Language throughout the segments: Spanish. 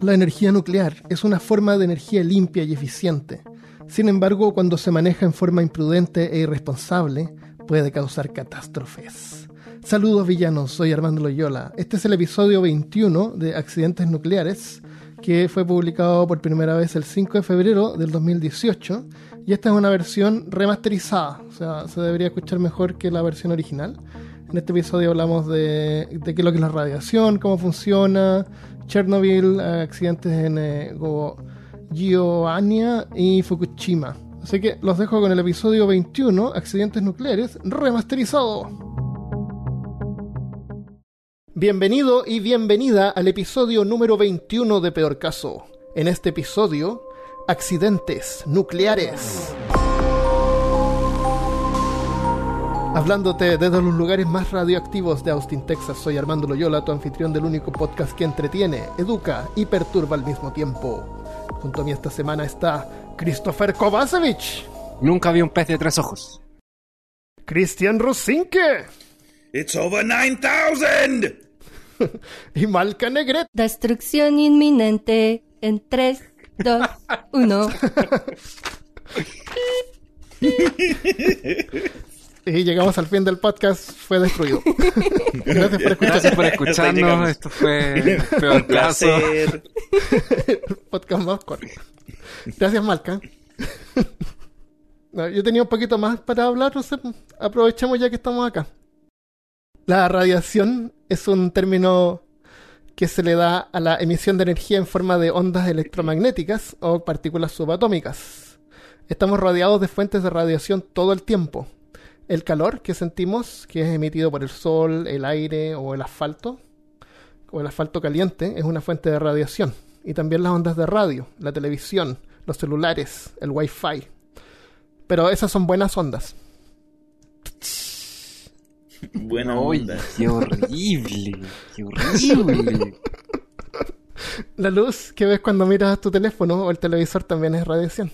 La energía nuclear es una forma de energía limpia y eficiente. Sin embargo, cuando se maneja en forma imprudente e irresponsable, puede causar catástrofes. Saludos villanos, soy Armando Loyola. Este es el episodio 21 de Accidentes Nucleares, que fue publicado por primera vez el 5 de febrero del 2018. Y esta es una versión remasterizada, o sea, se debería escuchar mejor que la versión original. En este episodio hablamos de, de qué es lo que es la radiación, cómo funciona, Chernobyl, accidentes en eh, y Fukushima. Así que los dejo con el episodio 21, accidentes nucleares, remasterizado. Bienvenido y bienvenida al episodio número 21 de Peor Caso. En este episodio, accidentes nucleares. Hablándote desde los lugares más radioactivos de Austin, Texas, soy Armando Loyola, tu anfitrión del único podcast que entretiene, educa y perturba al mismo tiempo. Junto a mí esta semana está Christopher Kovacevic. Nunca vi un pez de tres ojos. Christian Rosinke. It's over 9000. y Malca Negret. Destrucción inminente en 3, 2, 1. Y llegamos al fin del podcast, fue destruido. Gracias por, Gracias por escucharnos. Esto fue peor caso. podcast más corto. Gracias, Malca. yo tenía un poquito más para hablar, no sé, aprovechemos ya que estamos acá. La radiación es un término que se le da a la emisión de energía en forma de ondas electromagnéticas o partículas subatómicas. Estamos rodeados de fuentes de radiación todo el tiempo el calor que sentimos, que es emitido por el sol, el aire o el asfalto, o el asfalto caliente, es una fuente de radiación. Y también las ondas de radio, la televisión, los celulares, el wifi. Pero esas son buenas ondas. Buena onda. ¡Qué horrible! ¡Qué horrible! La luz que ves cuando miras tu teléfono o el televisor también es radiación.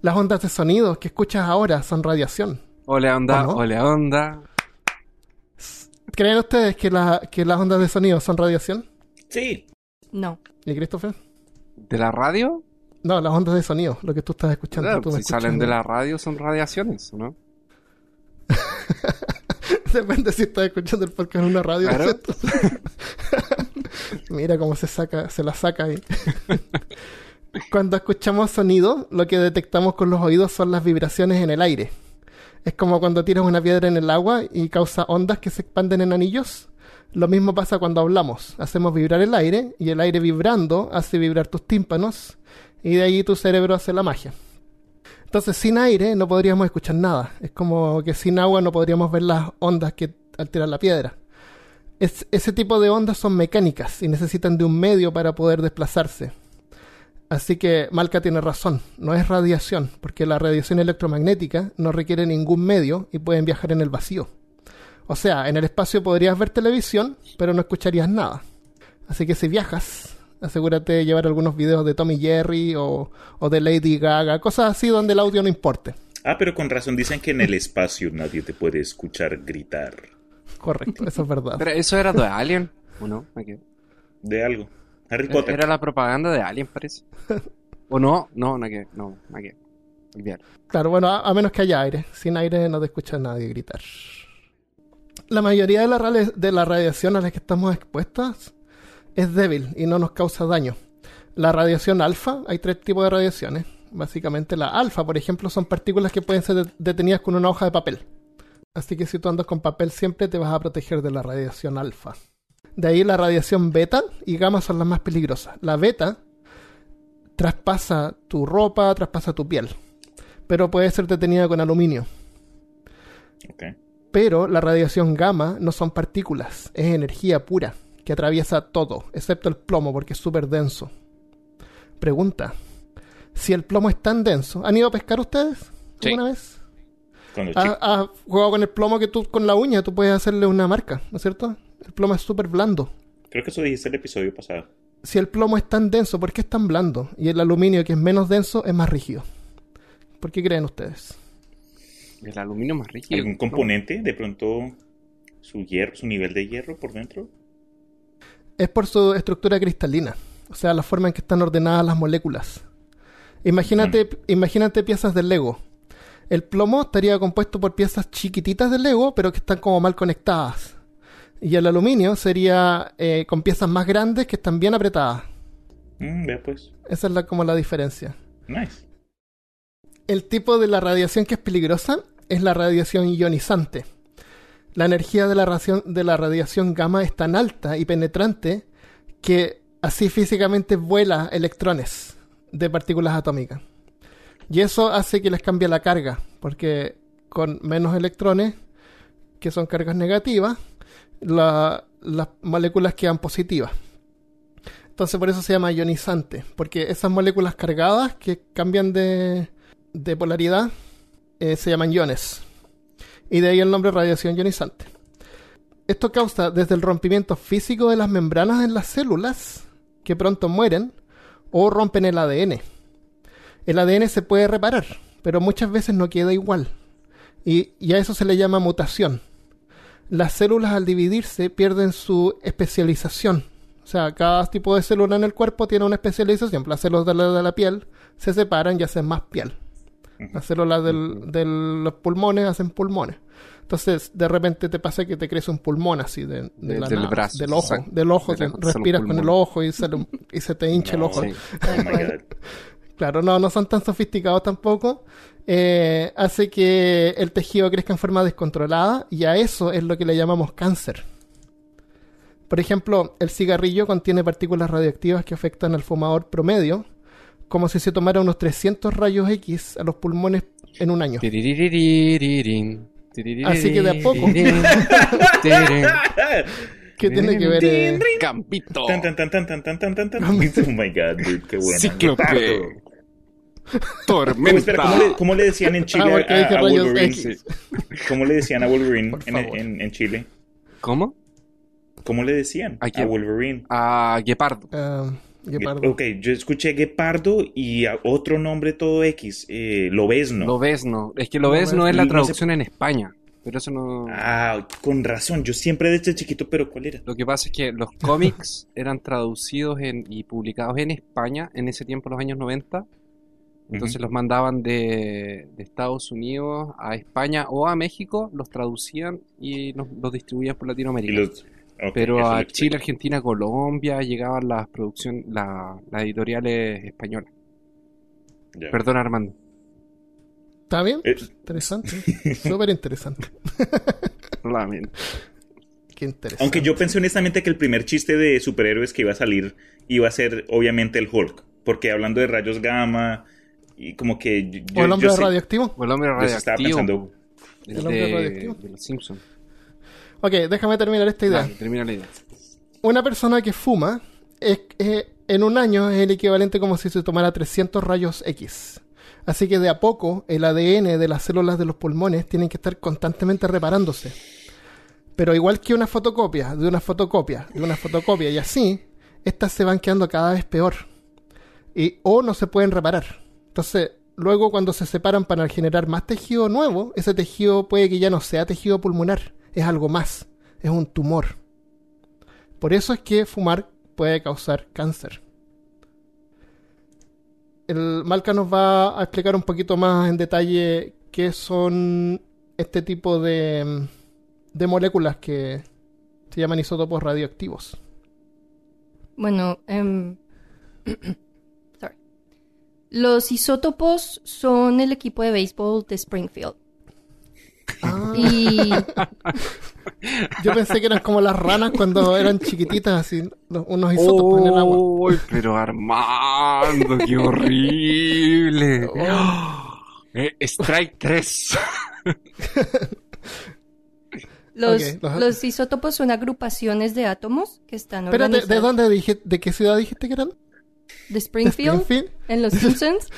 Las ondas de sonido que escuchas ahora son radiación. Ole onda, ole onda. ¿Creen ustedes que, que las ondas de sonido son radiación? Sí. No. ¿Y Christopher? ¿De la radio? No, las ondas de sonido, lo que tú estás escuchando. si salen de la radio son radiaciones, ¿no? Depende si estás escuchando el podcast en una radio. Mira cómo se saca, se la saca ahí. Cuando escuchamos sonido, lo que detectamos con los oídos son las vibraciones en el aire. Es como cuando tiras una piedra en el agua y causa ondas que se expanden en anillos. Lo mismo pasa cuando hablamos. Hacemos vibrar el aire y el aire vibrando hace vibrar tus tímpanos y de ahí tu cerebro hace la magia. Entonces sin aire no podríamos escuchar nada. Es como que sin agua no podríamos ver las ondas que alteran la piedra. ese tipo de ondas son mecánicas y necesitan de un medio para poder desplazarse. Así que Malca tiene razón, no es radiación, porque la radiación electromagnética no requiere ningún medio y pueden viajar en el vacío. O sea, en el espacio podrías ver televisión, pero no escucharías nada. Así que si viajas, asegúrate de llevar algunos videos de Tommy Jerry o, o de Lady Gaga, cosas así donde el audio no importe. Ah, pero con razón dicen que en el espacio nadie te puede escuchar gritar. Correcto, eso es verdad. Pero eso era de Alien, ¿o no? De algo. Era la propaganda de Alien, parece. ¿O no? No, no que, no, no que. Claro, bueno, a, menos que haya aire. Sin aire no te escucha nadie gritar. La mayoría de la, de la radiación a la que estamos expuestas es débil y no nos causa daño. La radiación alfa, hay tres tipos de radiaciones. Básicamente la alfa, por ejemplo, son partículas que pueden ser detenidas con una hoja de papel. Así que si tú andas con papel siempre te vas a proteger de la radiación alfa. De ahí la radiación beta y gamma son las más peligrosas. La beta traspasa tu ropa, traspasa tu piel, pero puede ser detenida con aluminio. Pero la radiación gamma no son partículas, es energía pura que atraviesa todo, excepto el plomo porque es súper denso. Pregunta, si el plomo es tan denso, ¿han ido a pescar ustedes alguna vez? ¿Has jugado con el plomo que tú con la uña tú puedes hacerle una marca, ¿no es cierto? El plomo es súper blando. Creo que eso dijiste el episodio pasado. Si el plomo es tan denso, ¿por qué es tan blando? Y el aluminio, que es menos denso, es más rígido. ¿Por qué creen ustedes? El aluminio más rígido. ¿Algún componente? De pronto, su hierro, su nivel de hierro por dentro. Es por su estructura cristalina. o sea, la forma en que están ordenadas las moléculas. Imagínate, imagínate piezas del Lego. El plomo estaría compuesto por piezas chiquititas del Lego, pero que están como mal conectadas. Y el aluminio sería eh, con piezas más grandes que están bien apretadas. Mm, pues. Esa es la, como la diferencia. Nice. El tipo de la radiación que es peligrosa es la radiación ionizante. La energía de la, radiación, de la radiación gamma es tan alta y penetrante que así físicamente vuela electrones de partículas atómicas. Y eso hace que les cambie la carga, porque con menos electrones, que son cargas negativas, la- las moléculas quedan positivas. Entonces por eso se llama ionizante, porque esas moléculas cargadas que cambian de, polaridad eh, se llaman iones. Y de ahí el nombre radiación ionizante. Esto causa desde el rompimiento físico de las membranas en las células, que pronto mueren, o rompen el ADN. El ADN se puede reparar, pero muchas veces no queda igual. Y a eso se le llama mutación. Las células al dividirse pierden su especialización. O sea, cada tipo de célula en el cuerpo tiene una especialización. Las células de la, de la piel se separan y hacen más piel. Las células del- de los pulmones hacen pulmones. Entonces, de repente te pasa que te crece un pulmón así de, de De- la del nada, brazo, del ojo, del ojo, te- respiras con el ojo y, sale un- y se te hincha el ojo. Sí. Oh. Claro, no, no son tan sofisticados tampoco. Eh, hace que el tejido crezca en forma descontrolada y a eso es lo que le llamamos cáncer. Por ejemplo, el cigarrillo contiene partículas radioactivas que afectan al fumador promedio, como si se tomara unos 300 rayos X a los pulmones en un año. Así que de a poco. ¿Qué tiene que ver? Campito. Oh my god, dude, qué bueno. Tormenta. Espera, ¿cómo le, cómo le decían en Chile Ah, porque a, Wolverine? X. ¿Cómo le decían a Wolverine en, en- en Chile? ¿Cómo? ¿Cómo le decían ¿A? Wolverine? A Guepardo. Guepardo. Ok, yo escuché Guepardo y a otro nombre todo X, eh, Lobezno. Lobezno. Es que Lobezno es la No traducción en España. Pero eso no. Ah, con razón, yo siempre desde chiquito, pero ¿cuál era? Lo que pasa es que los cómics eran traducidos en- y publicados en España en ese tiempo, los años 90. Entonces los mandaban de, de Estados Unidos a España o a México, los traducían y los, los distribuían por Latinoamérica. los- Pero a. Chile, Argentina, Colombia llegaban las producciones, la- las editoriales españolas. Ya. Perdón, Armando. ¿Está bien? Eh, Interesante. Súper interesante. Lamento. Qué interesante. aunque yo pensé honestamente que el primer chiste de superhéroes que iba a salir iba a ser obviamente el Hulk, porque hablando de rayos gamma y como que yo, ¿O el yo hombre sé- radioactivo? O el hombre yo estaba radioactivo. pensando el El hombre de, radioactivo. de los Simpsons. Ok, déjame terminar esta idea. Termina la idea. Una persona que fuma es, eh, en un año es el equivalente como si se tomara 300 rayos X. Así que de a poco el ADN de las células de los pulmones tienen que estar constantemente reparándose. Pero igual que una fotocopia, de una fotocopia, de una fotocopia y así, estas se van quedando cada vez peor. Y, o no se pueden reparar. Entonces, luego cuando se separan para generar más tejido nuevo, ese tejido puede que ya no sea tejido pulmonar, es algo más, es un tumor. Por eso es que fumar puede causar cáncer. El Malca nos va a explicar un poquito más en detalle qué son este tipo de, de moléculas que se llaman isótopos radioactivos. Bueno, sorry. Los isótopos son el equipo de béisbol de Springfield. Ah, Y yo pensé que eran como las ranas cuando eran chiquititas, así, unos isótopos en el agua. ¡Uy, pero Armando, qué horrible! Eh, strike 3. los, Ok, los- los isótopos son agrupaciones de átomos que están Espérate, ¿de organizados. dónde dije, de qué ciudad dijiste que eran? De ¿De Springfield, Springfield? en Los Simpsons.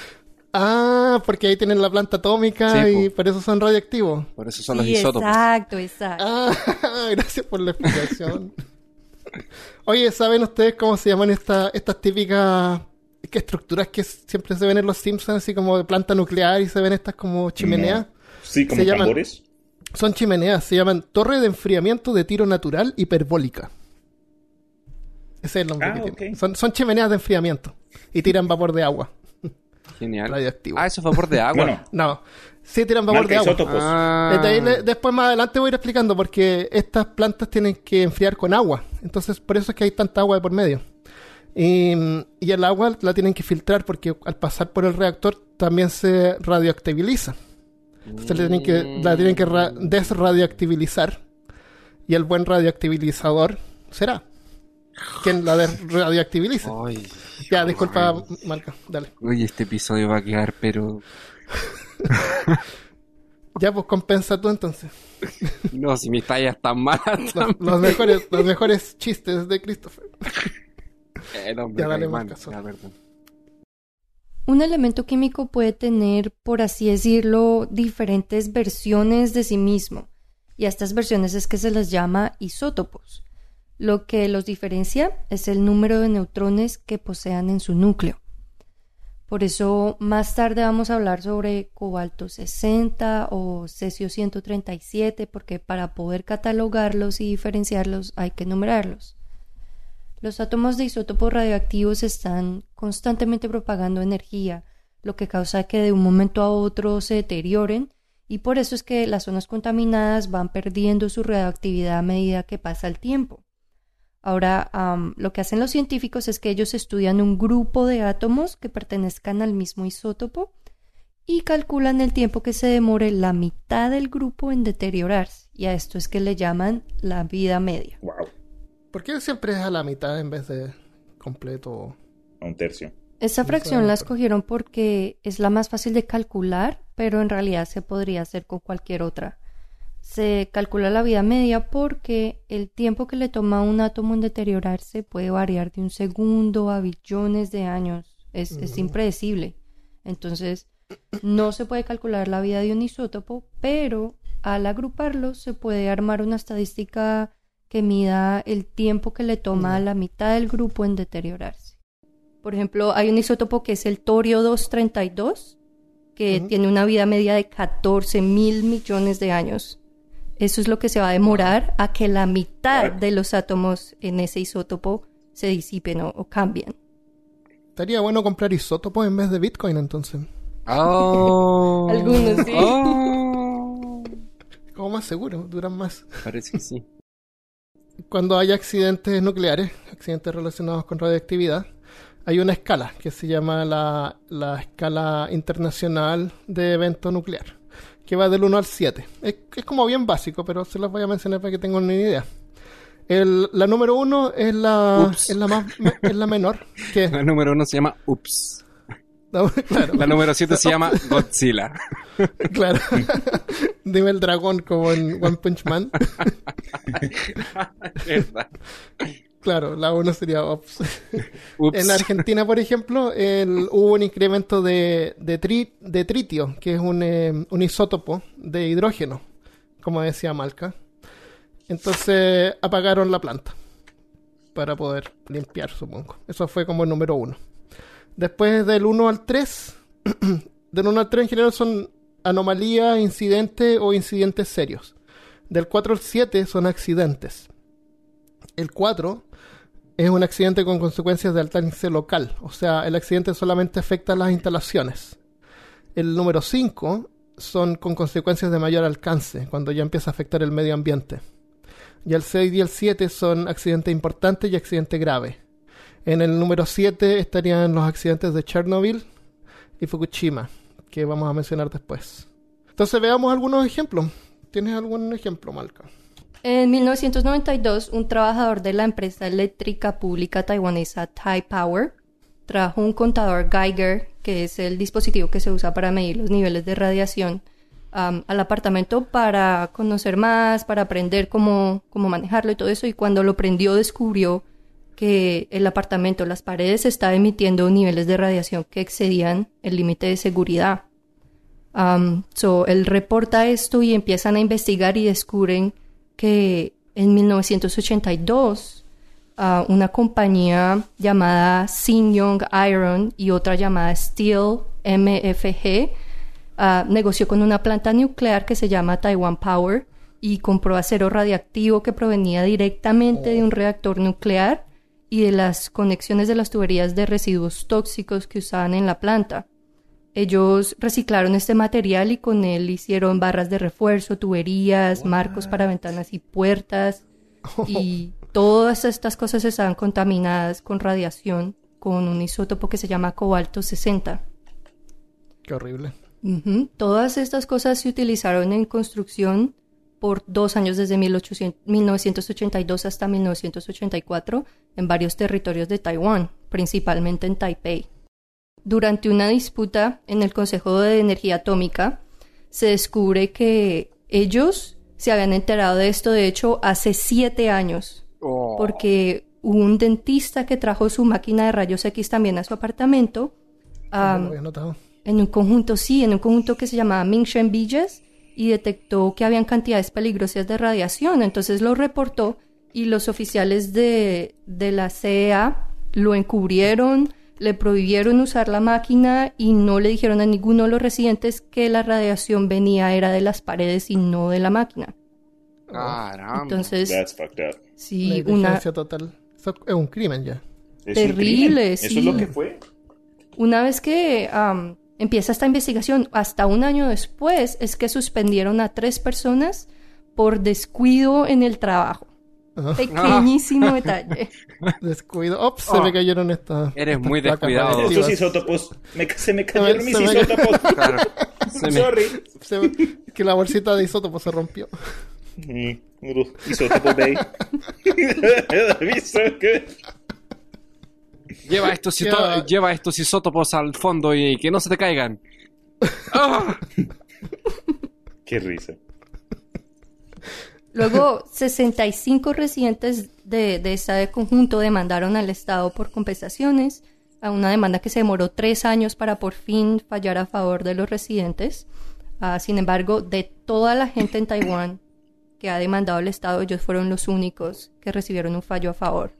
Ah, porque ahí tienen la planta atómica Sí, y po. por eso son radioactivos. Por eso son los Sí, isótopos. exacto, exacto. Ah, gracias por la explicación. Oye, ¿saben ustedes cómo se llaman esta- estas típicas ¿qué estructuras que siempre se ven en los Simpsons, así como de planta nuclear y se ven estas como chimeneas? sí, como Se llaman- tambores. Son chimeneas, se llaman torre de enfriamiento de tiro natural hiperbólica. Ese es el nombre Ah, que tiene. Son, son chimeneas de enfriamiento y tiran vapor de agua. Genial. Radioactivo. Ah, eso es vapor de agua. Bueno, No, sí tiran vapor marca de agua. isótopos. Ah. Desde ahí le- después más adelante voy a ir explicando porque estas plantas tienen que enfriar con agua. Entonces por eso es que hay tanta agua de por medio. Y, y el agua la tienen que filtrar porque al pasar por el reactor también se radioactiviliza. Entonces tienen que, la tienen que ra- desradioactivizar. Y el buen radioactivizador será quien la desradioactiviliza. Ay, Ya, disculpa, Marca, dale. Oye, este episodio va a quedar, pero. Ya, pues compensa tú entonces. No, si mis tallas están malas. Los, los mejores, los mejores chistes de Christopher. Eh, no, Ya, dale, ya, perdón. Un elemento químico puede tener, por así decirlo, diferentes versiones de sí mismo. Y a estas versiones es que se les llama isótopos. Lo que los diferencia es el número de neutrones que posean en su núcleo. Por eso más tarde vamos a hablar sobre cobalto 60 o cesio 137, porque para poder catalogarlos y diferenciarlos hay que numerarlos. Los átomos de isótopos radioactivos están constantemente propagando energía, lo que causa que de un momento a otro se deterioren y por eso es que las zonas contaminadas van perdiendo su radioactividad a medida que pasa el tiempo. Ahora, lo que hacen los científicos es que ellos estudian un grupo de átomos que pertenezcan al mismo isótopo y calculan el tiempo que se demore la mitad del grupo en deteriorarse, y a esto es que le llaman la vida media. Wow, ¿Por qué siempre es a la mitad en vez de completo? a un tercio. Esa No fracción la escogieron porque es la más fácil de calcular, pero en realidad se podría hacer con cualquier otra. Se calcula la vida media porque el tiempo que le toma a un átomo en deteriorarse puede variar de un segundo a billones de años. Es, es impredecible. Entonces, no se puede calcular la vida de un isótopo, pero al agruparlos se puede armar una estadística que mida el tiempo que le toma a la mitad del grupo en deteriorarse. Por ejemplo, hay un isótopo que es el torio 232, que tiene una vida media de 14 mil millones de años. Eso es lo que se va a demorar a que la mitad de los átomos en ese isótopo se disipen o, o cambien. Estaría bueno comprar isótopos en vez de Bitcoin entonces. Oh. Algunos sí. Oh. Como más seguro, duran más. Parece que sí. Cuando hay accidentes nucleares, accidentes relacionados con radioactividad, hay una escala que se llama la, la escala internacional de evento nuclear, que va del 1 al 7. Es, es como bien básico, pero se las voy a mencionar para que tengan una idea. El- la número 1 es la, es la más es la menor, que La número uno se llama Ups. claro, La número siete se llama Godzilla. claro. Dime el dragón como en One Punch Man. Claro, la 1 sería Ops. Ups. En Argentina, por ejemplo, el- hubo un incremento de, de, tri- de tritio, que es un, eh, un isótopo de hidrógeno, como decía Malca. Entonces apagaron la planta para poder limpiar, supongo. Eso fue como el número uno. Después del 1 al 3, del 1 al 3 en general son anomalías, incidentes o incidentes serios. Del 4 al 7 son accidentes. El 4 es un accidente con consecuencias de alcance local, o sea, el accidente solamente afecta a las instalaciones. El número 5 son con consecuencias de mayor alcance, cuando ya empieza a afectar el medio ambiente. Y el 6 y el 7 son accidentes importantes y accidentes graves. En el número 7 estarían los accidentes de Chernobyl y Fukushima, que vamos a mencionar después. Entonces veamos algunos ejemplos. ¿Tienes algún ejemplo, Malca? En 1992, un trabajador de la empresa eléctrica pública taiwanesa Tai Power trajo un contador Geiger, que es el dispositivo que se usa para medir los niveles de radiación, al apartamento para conocer más, para aprender cómo, cómo manejarlo y todo eso. Y cuando lo prendió, descubrió que el apartamento, las paredes, estaba emitiendo niveles de radiación que excedían el límite de seguridad. Um, so, él reporta esto y empiezan a investigar y descubren que en 1982 ah, una compañía llamada Young Iron y otra llamada Steel MFG ah, negoció con una planta nuclear que se llama Taiwan Power y compró acero radiactivo que provenía directamente de un reactor nuclear y de las conexiones de las tuberías de residuos tóxicos que usaban en la planta. Ellos reciclaron este material y con él hicieron barras de refuerzo, tuberías, marcos para ventanas y puertas. Y todas estas cosas estaban contaminadas con radiación con un isótopo que se llama cobalto 60. Qué horrible. Todas estas cosas se utilizaron en construcción por dos años desde 1800 1982 hasta 1984 en varios territorios de Taiwán, principalmente en Taipei. Durante una disputa en el Consejo de Energía Atómica, se descubre que ellos se habían enterado de esto, de hecho, hace siete años, Oh. porque hubo un dentista que trajo su máquina de rayos X también a su apartamento. Lo había notado. en un conjunto, sí, en un conjunto que se llamaba Mingshen Villas y detectó que habían cantidades peligrosas de radiación. Entonces lo reportó y los oficiales de, de la CEA lo encubrieron, le prohibieron usar la máquina y no le dijeron a ninguno de los residentes que la radiación venía era de las paredes y no de la máquina. Caramba. Entonces, That's fucked up. sí, una, total. Es un crimen ya. Es Terrible, crimen. sí. Eso es lo que fue. Una vez que empieza esta investigación, hasta un año después, es que suspendieron a tres personas por descuido en el trabajo. Pequeñísimo detalle. Descuido. Ops, se Oh. me cayeron estas. Eres estas muy descuidado. Estos isótopos. me- se me cayeron mis se me- isótopos. Claro. Se me- Sorry. Se me- que la bolsita de isótopo se rompió. Mm, little isótopo bay. That'd be so good. Lleva, estos isó- Ya. lleva estos isótopos al fondo y que no se te caigan. ¡Ah! Qué risa. Luego, 65 residentes de, de ese conjunto demandaron al Estado por compensaciones, a una demanda que se demoró tres años para por fin fallar a favor de los residentes. Ah, sin embargo, de toda la gente en Taiwán que ha demandado al Estado, ellos fueron los únicos que recibieron un fallo a favor.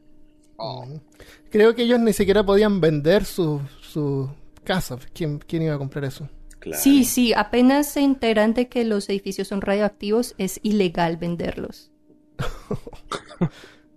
Creo que ellos ni siquiera podían vender su, su casa. ¿Quién, ¿Quién iba a comprar eso? Claro. Sí, sí, apenas se enteran de que los edificios son radioactivos, es ilegal venderlos.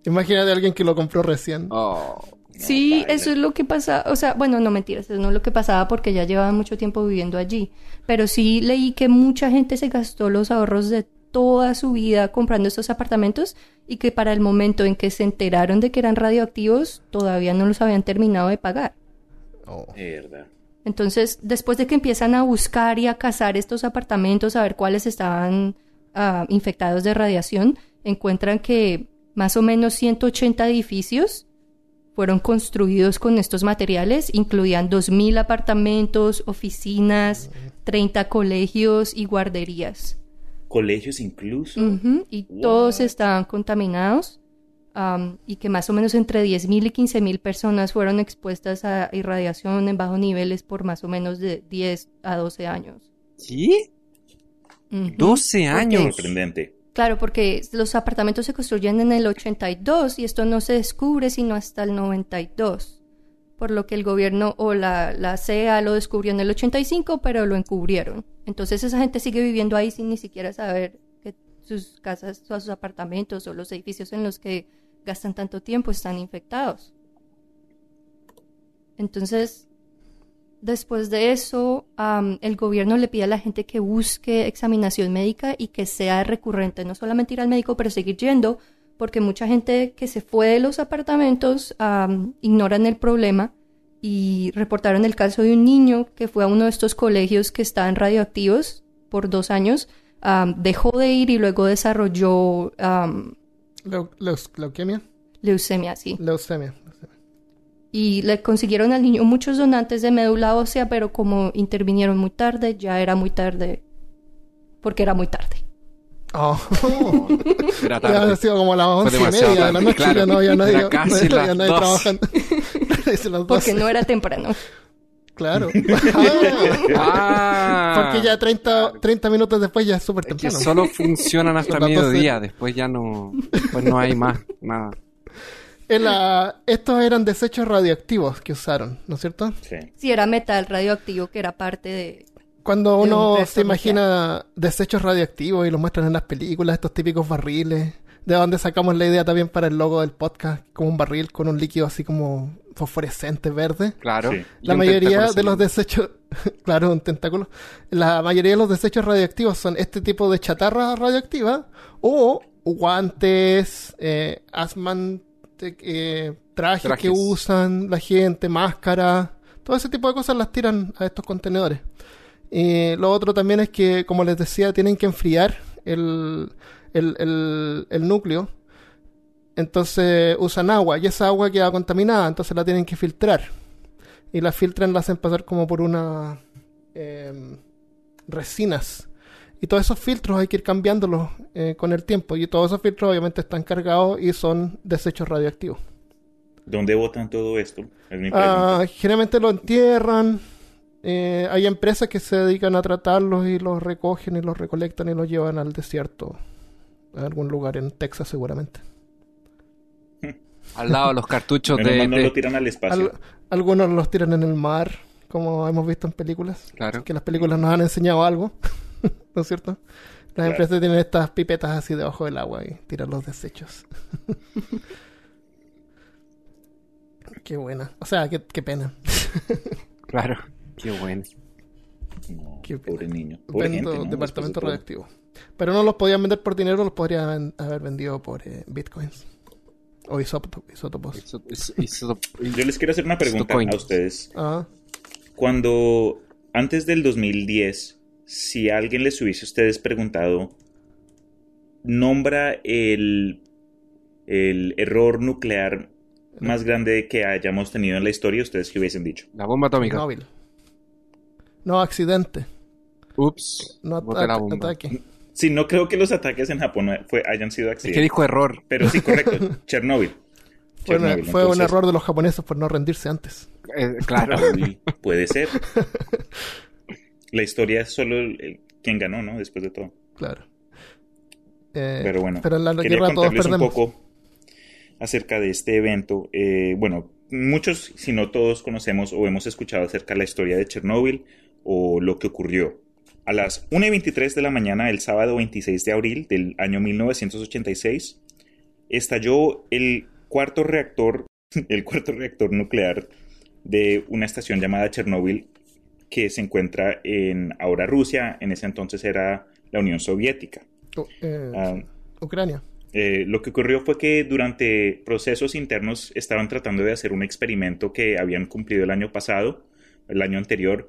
Imagínate a alguien que lo compró recién. Oh. Sí, eso es lo que pasa, o sea, bueno, no mentiras, eso no es lo que pasaba porque ya llevaban mucho tiempo viviendo allí, pero sí leí que mucha gente se gastó los ahorros de toda su vida comprando estos apartamentos y que para el momento en que se enteraron de que eran radioactivos todavía no los habían terminado de pagar. Oh. Es verdad. Entonces, después de que empiezan a buscar y a cazar estos apartamentos, a ver cuáles estaban ah, infectados de radiación, encuentran que más o menos 180 edificios fueron construidos con estos materiales, incluían 2.000 apartamentos, oficinas, 30 colegios y guarderías. Colegios incluso. Y What? todos estaban contaminados am, y que más o menos entre 10.000 y 15.000 personas fueron expuestas a irradiación en bajos niveles por más o menos de 10 a 12 años. ¿Qué? Ujú. 12 años. Sorprendente. Claro, porque los apartamentos se construyen en el 82 y esto no se descubre sino hasta el 92. Por lo que el gobierno o la, la CEA lo descubrió en el 85, pero lo encubrieron. Entonces esa gente sigue viviendo ahí sin ni siquiera saber que sus casas, o sus apartamentos o los edificios en los que gastan tanto tiempo están infectados. Entonces, después de eso, el gobierno le pide a la gente que busque examinación médica y que sea recurrente, no solamente ir al médico, pero seguir yendo, porque mucha gente que se fue de los apartamentos am, ignoran el problema y reportaron el caso de un niño que fue a uno de estos colegios que estaban radioactivos por dos años, dejó de ir y luego desarrolló Leu- leus- leuquemia. leucemia, sí. Leucemia. Y le consiguieron al niño muchos donantes de médula ósea, pero como intervinieron muy tarde, ya era muy tarde. Porque era muy tarde. Oh. Era Ya ha tarde. sido como las once y demasiado media de la tarde, noche. claro. Ya no había nadie, Era casi no había las nadie dos. trabajando. Porque no era temprano. Claro. Ah, porque ya 30, 30 minutos después ya es súper Es que temprano. solo funcionan hasta Son las 12. mediodía, después ya no, pues no hay más, nada. En la- estos eran desechos radioactivos que usaron, ¿no es cierto? Sí. Sí, era metal radioactivo que era parte de... Cuando De un uno se imagina desechos radioactivos y los muestran en las películas, estos típicos barriles, de donde sacamos la idea también para el logo del podcast, como un barril con un líquido así como fosforescente verde. Claro. Sí. La mayoría de los desechos, claro, un tentáculo. La mayoría de los desechos radioactivos son este tipo de chatarra radioactiva o guantes, eh, asman, eh, trajes, Trajes. que usan la gente, máscaras, todo ese tipo de cosas las tiran a estos contenedores. Y lo otro también es que, como les decía, tienen que enfriar el, el, el, el núcleo. Entonces usan agua y esa agua queda contaminada, entonces la tienen que filtrar. Y la filtran, la hacen pasar como por unas em, resinas. Y todos esos filtros hay que ir cambiándolos eh, con el tiempo. Y todos esos filtros obviamente están cargados y son desechos radioactivos. ¿Dónde votan todo esto? Es mi Ah, generalmente lo entierran. Eh, hay empresas que se dedican a tratarlos y los recogen y los recolectan y los llevan al desierto. A algún lugar en Texas seguramente. Al lado de los cartuchos de, no lo tiran al espacio. Al- algunos los tiran en el mar, como hemos visto en películas. Claro. Que las películas nos han enseñado algo, ¿no es cierto? Las Claro. empresas tienen estas pipetas así debajo del agua y tiran los desechos. qué buena. O sea, qué, qué pena. Claro. Qué bueno. No, Qué pobre niño. Pobre Vendo gente, ¿no? departamento radioactivo. Pero no los podían vender por dinero, los podrían haber vendido por eh, bitcoins. O isótopo- isótopos. Yo les quiero hacer una pregunta a ustedes. Ah, Cuando, antes del 2010, si alguien les hubiese a ustedes preguntado, nombra el, el error nuclear más grande que hayamos tenido en la historia, ustedes qué hubiesen dicho. La bomba atómica. Chernobyl. No, accidente. Ups. No ata- ataque. Sí, no creo que los ataques en Japón fue, hayan sido Es que accidentes. dijo error. Pero sí, correcto. Chernobyl. Fue, una- Chernobyl, fue un error de los japoneses por no rendirse antes. Eh, claro. Uy, puede ser. La historia es solo el- el- quien ganó, ¿no? Después de todo. Claro. Eh, Pero bueno, pero en la quería guerra todos contarles un poco acerca de este evento. Eh, bueno, muchos, si no todos, conocemos o hemos escuchado acerca de la historia de Chernóbil o lo que ocurrió. A las 1 y 23 de la mañana del sábado 26 de abril del año 1986, estalló el cuarto reactor, el cuarto reactor nuclear de una estación llamada Chernóbil que se encuentra en ahora Rusia, en ese entonces era la Unión Soviética. Eh, Ah, Ucrania. eh, lo que ocurrió fue que durante procesos internos estaban tratando de hacer un experimento que habían cumplido el año pasado, el año anterior,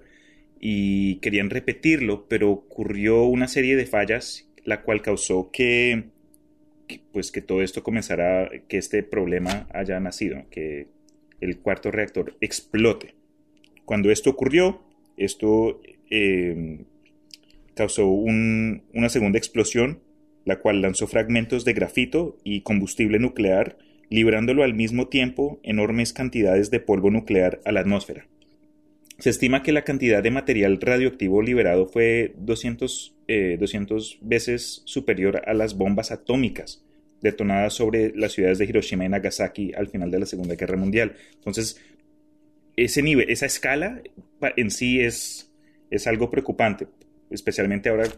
y querían repetirlo, pero ocurrió una serie de fallas, la cual causó que, pues que todo esto comenzara, que este problema haya nacido, que el cuarto reactor explote. Cuando esto ocurrió, esto eh, causó un- una segunda explosión la cual lanzó fragmentos de grafito y combustible nuclear, librándolo al mismo tiempo enormes cantidades de polvo nuclear a la atmósfera. Se estima que la cantidad de material radioactivo liberado fue 200, eh, 200 veces superior a las bombas atómicas detonadas sobre las ciudades de Hiroshima y Nagasaki al final de la Segunda Guerra Mundial. Entonces, ese nivel, esa escala en sí es, es algo preocupante, especialmente ahora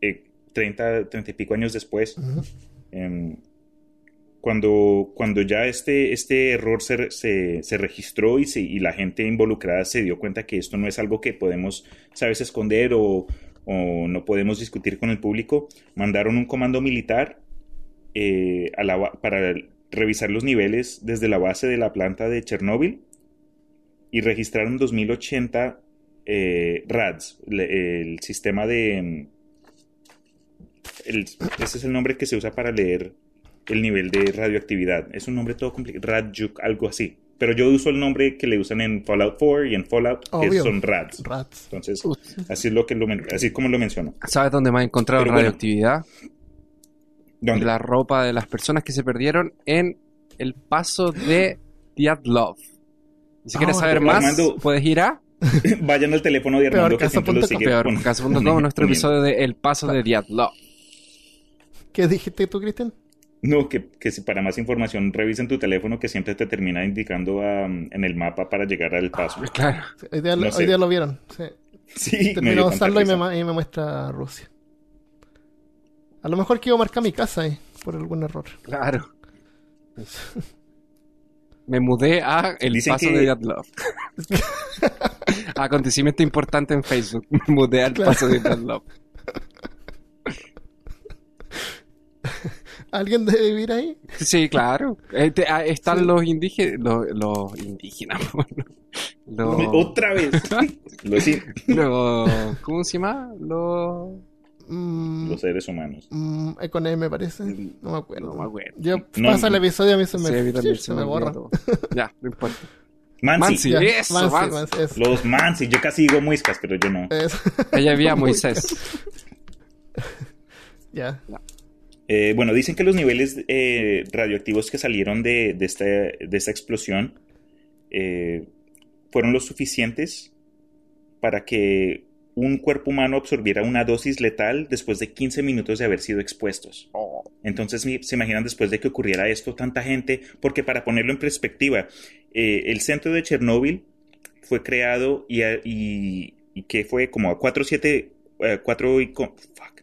eh, 30, 30 y pico años después, cuando, cuando ya este, este error se, se, registró y, la gente involucrada se dio cuenta que esto no es algo que podemos, sabes, esconder o, o no podemos discutir con el público, mandaron un comando militar eh, para revisar los niveles desde la base de la planta de Chernóbil y registraron 2080 eh, RADs, el sistema de... el- ese es el nombre que se usa para leer el nivel de radioactividad. Es un nombre todo complicado, RADJUC, algo así. Pero yo uso el nombre que le usan en Fallout 4 y en Fallout, que Obvio. son RADs. Rats. Entonces, así es lo que lo así como lo menciono. ¿Sabes dónde más encontraron Pero bueno. radioactividad? ¿Dónde? En la ropa de las personas que se perdieron en el paso de Diatlov. Y si Ah, quieres saber pero más, Armando- puedes ir a Vayan al teléfono de Armando que siempre lo sigue nuestro episodio de El paso de Diatlov. ¿Qué dijiste tú, Cristian? No, que, que si para más información revisen tu teléfono que siempre te termina indicando en el mapa para llegar al paso. Claro. Sí, Hoy día, No hoy sé. día lo vieron. Sí. Sí, de usarlo y me, y me muestra Rusia. A lo mejor quiero marcar mi casa ahí, por algún error. Claro. Me mudé a el Dicen paso que- de Love. Acontecimiento importante en Facebook. Me mudé al Claro. paso de Love. ¿Alguien debe vivir ahí? Sí, claro. Eh, te- ah, están Sí. los indígenas. Los, los indígenas. los, Otra vez. Los, sí, los- ¿Cómo se llama? Los. Mm, los seres humanos. mm, Econé me parece. No me acuerdo. No me acuerdo. Yo No, pasa el episodio y a mí se me, Sí, a mí también sí, se se me me borra. Ya, no importa. Mansi. Mansi. Eso, Mansi, Mansi. Mansi, eso. Los Mansi. Yo casi digo muiscas, pero yo no. Allá había Moisés. ya. Eh, bueno, dicen que los niveles eh, radioactivos que salieron de, de esta, de esta explosión eh, fueron los suficientes para que un cuerpo humano absorbiera una dosis letal después de 15 minutos de haber sido expuestos. Entonces, mi- se imaginan después de que ocurriera esto, tanta gente, porque para ponerlo en perspectiva, eh, el centro de Chernóbil fue creado y, a- y, y que fue como a 4, 7, 4 y fuck,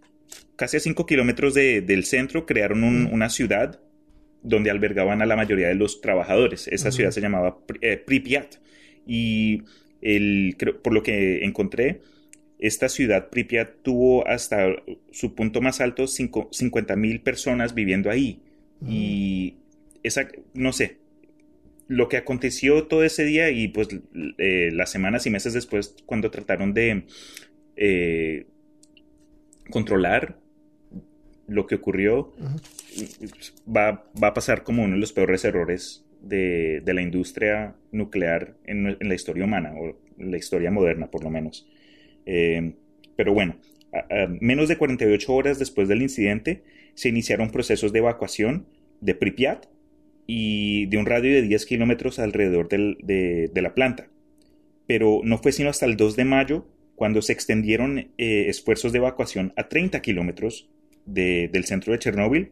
casi a 5 kilómetros de- del centro, crearon un- una ciudad donde albergaban a la mayoría de los trabajadores. Esa ciudad se llamaba eh, Pripyat. Y el, creo- por lo que encontré, esta ciudad Pripyat tuvo hasta su punto más alto 50 mil personas viviendo ahí. Y esa, no sé, lo que aconteció todo ese día y pues eh, las semanas y meses después cuando trataron de eh, controlar lo que ocurrió, Ujú. va, va a pasar como uno de los peores errores de, de la industria nuclear en, en la historia humana, o en la historia moderna por lo menos. Eh, pero bueno, a- a menos de 48 horas después del incidente, se iniciaron procesos de evacuación de Pripyat y de un radio de 10 kilómetros alrededor del- de, de la planta. Pero no fue sino hasta el 2 de mayo cuando se extendieron eh, esfuerzos de evacuación a 30 kilómetros de- del centro de Chernóbil.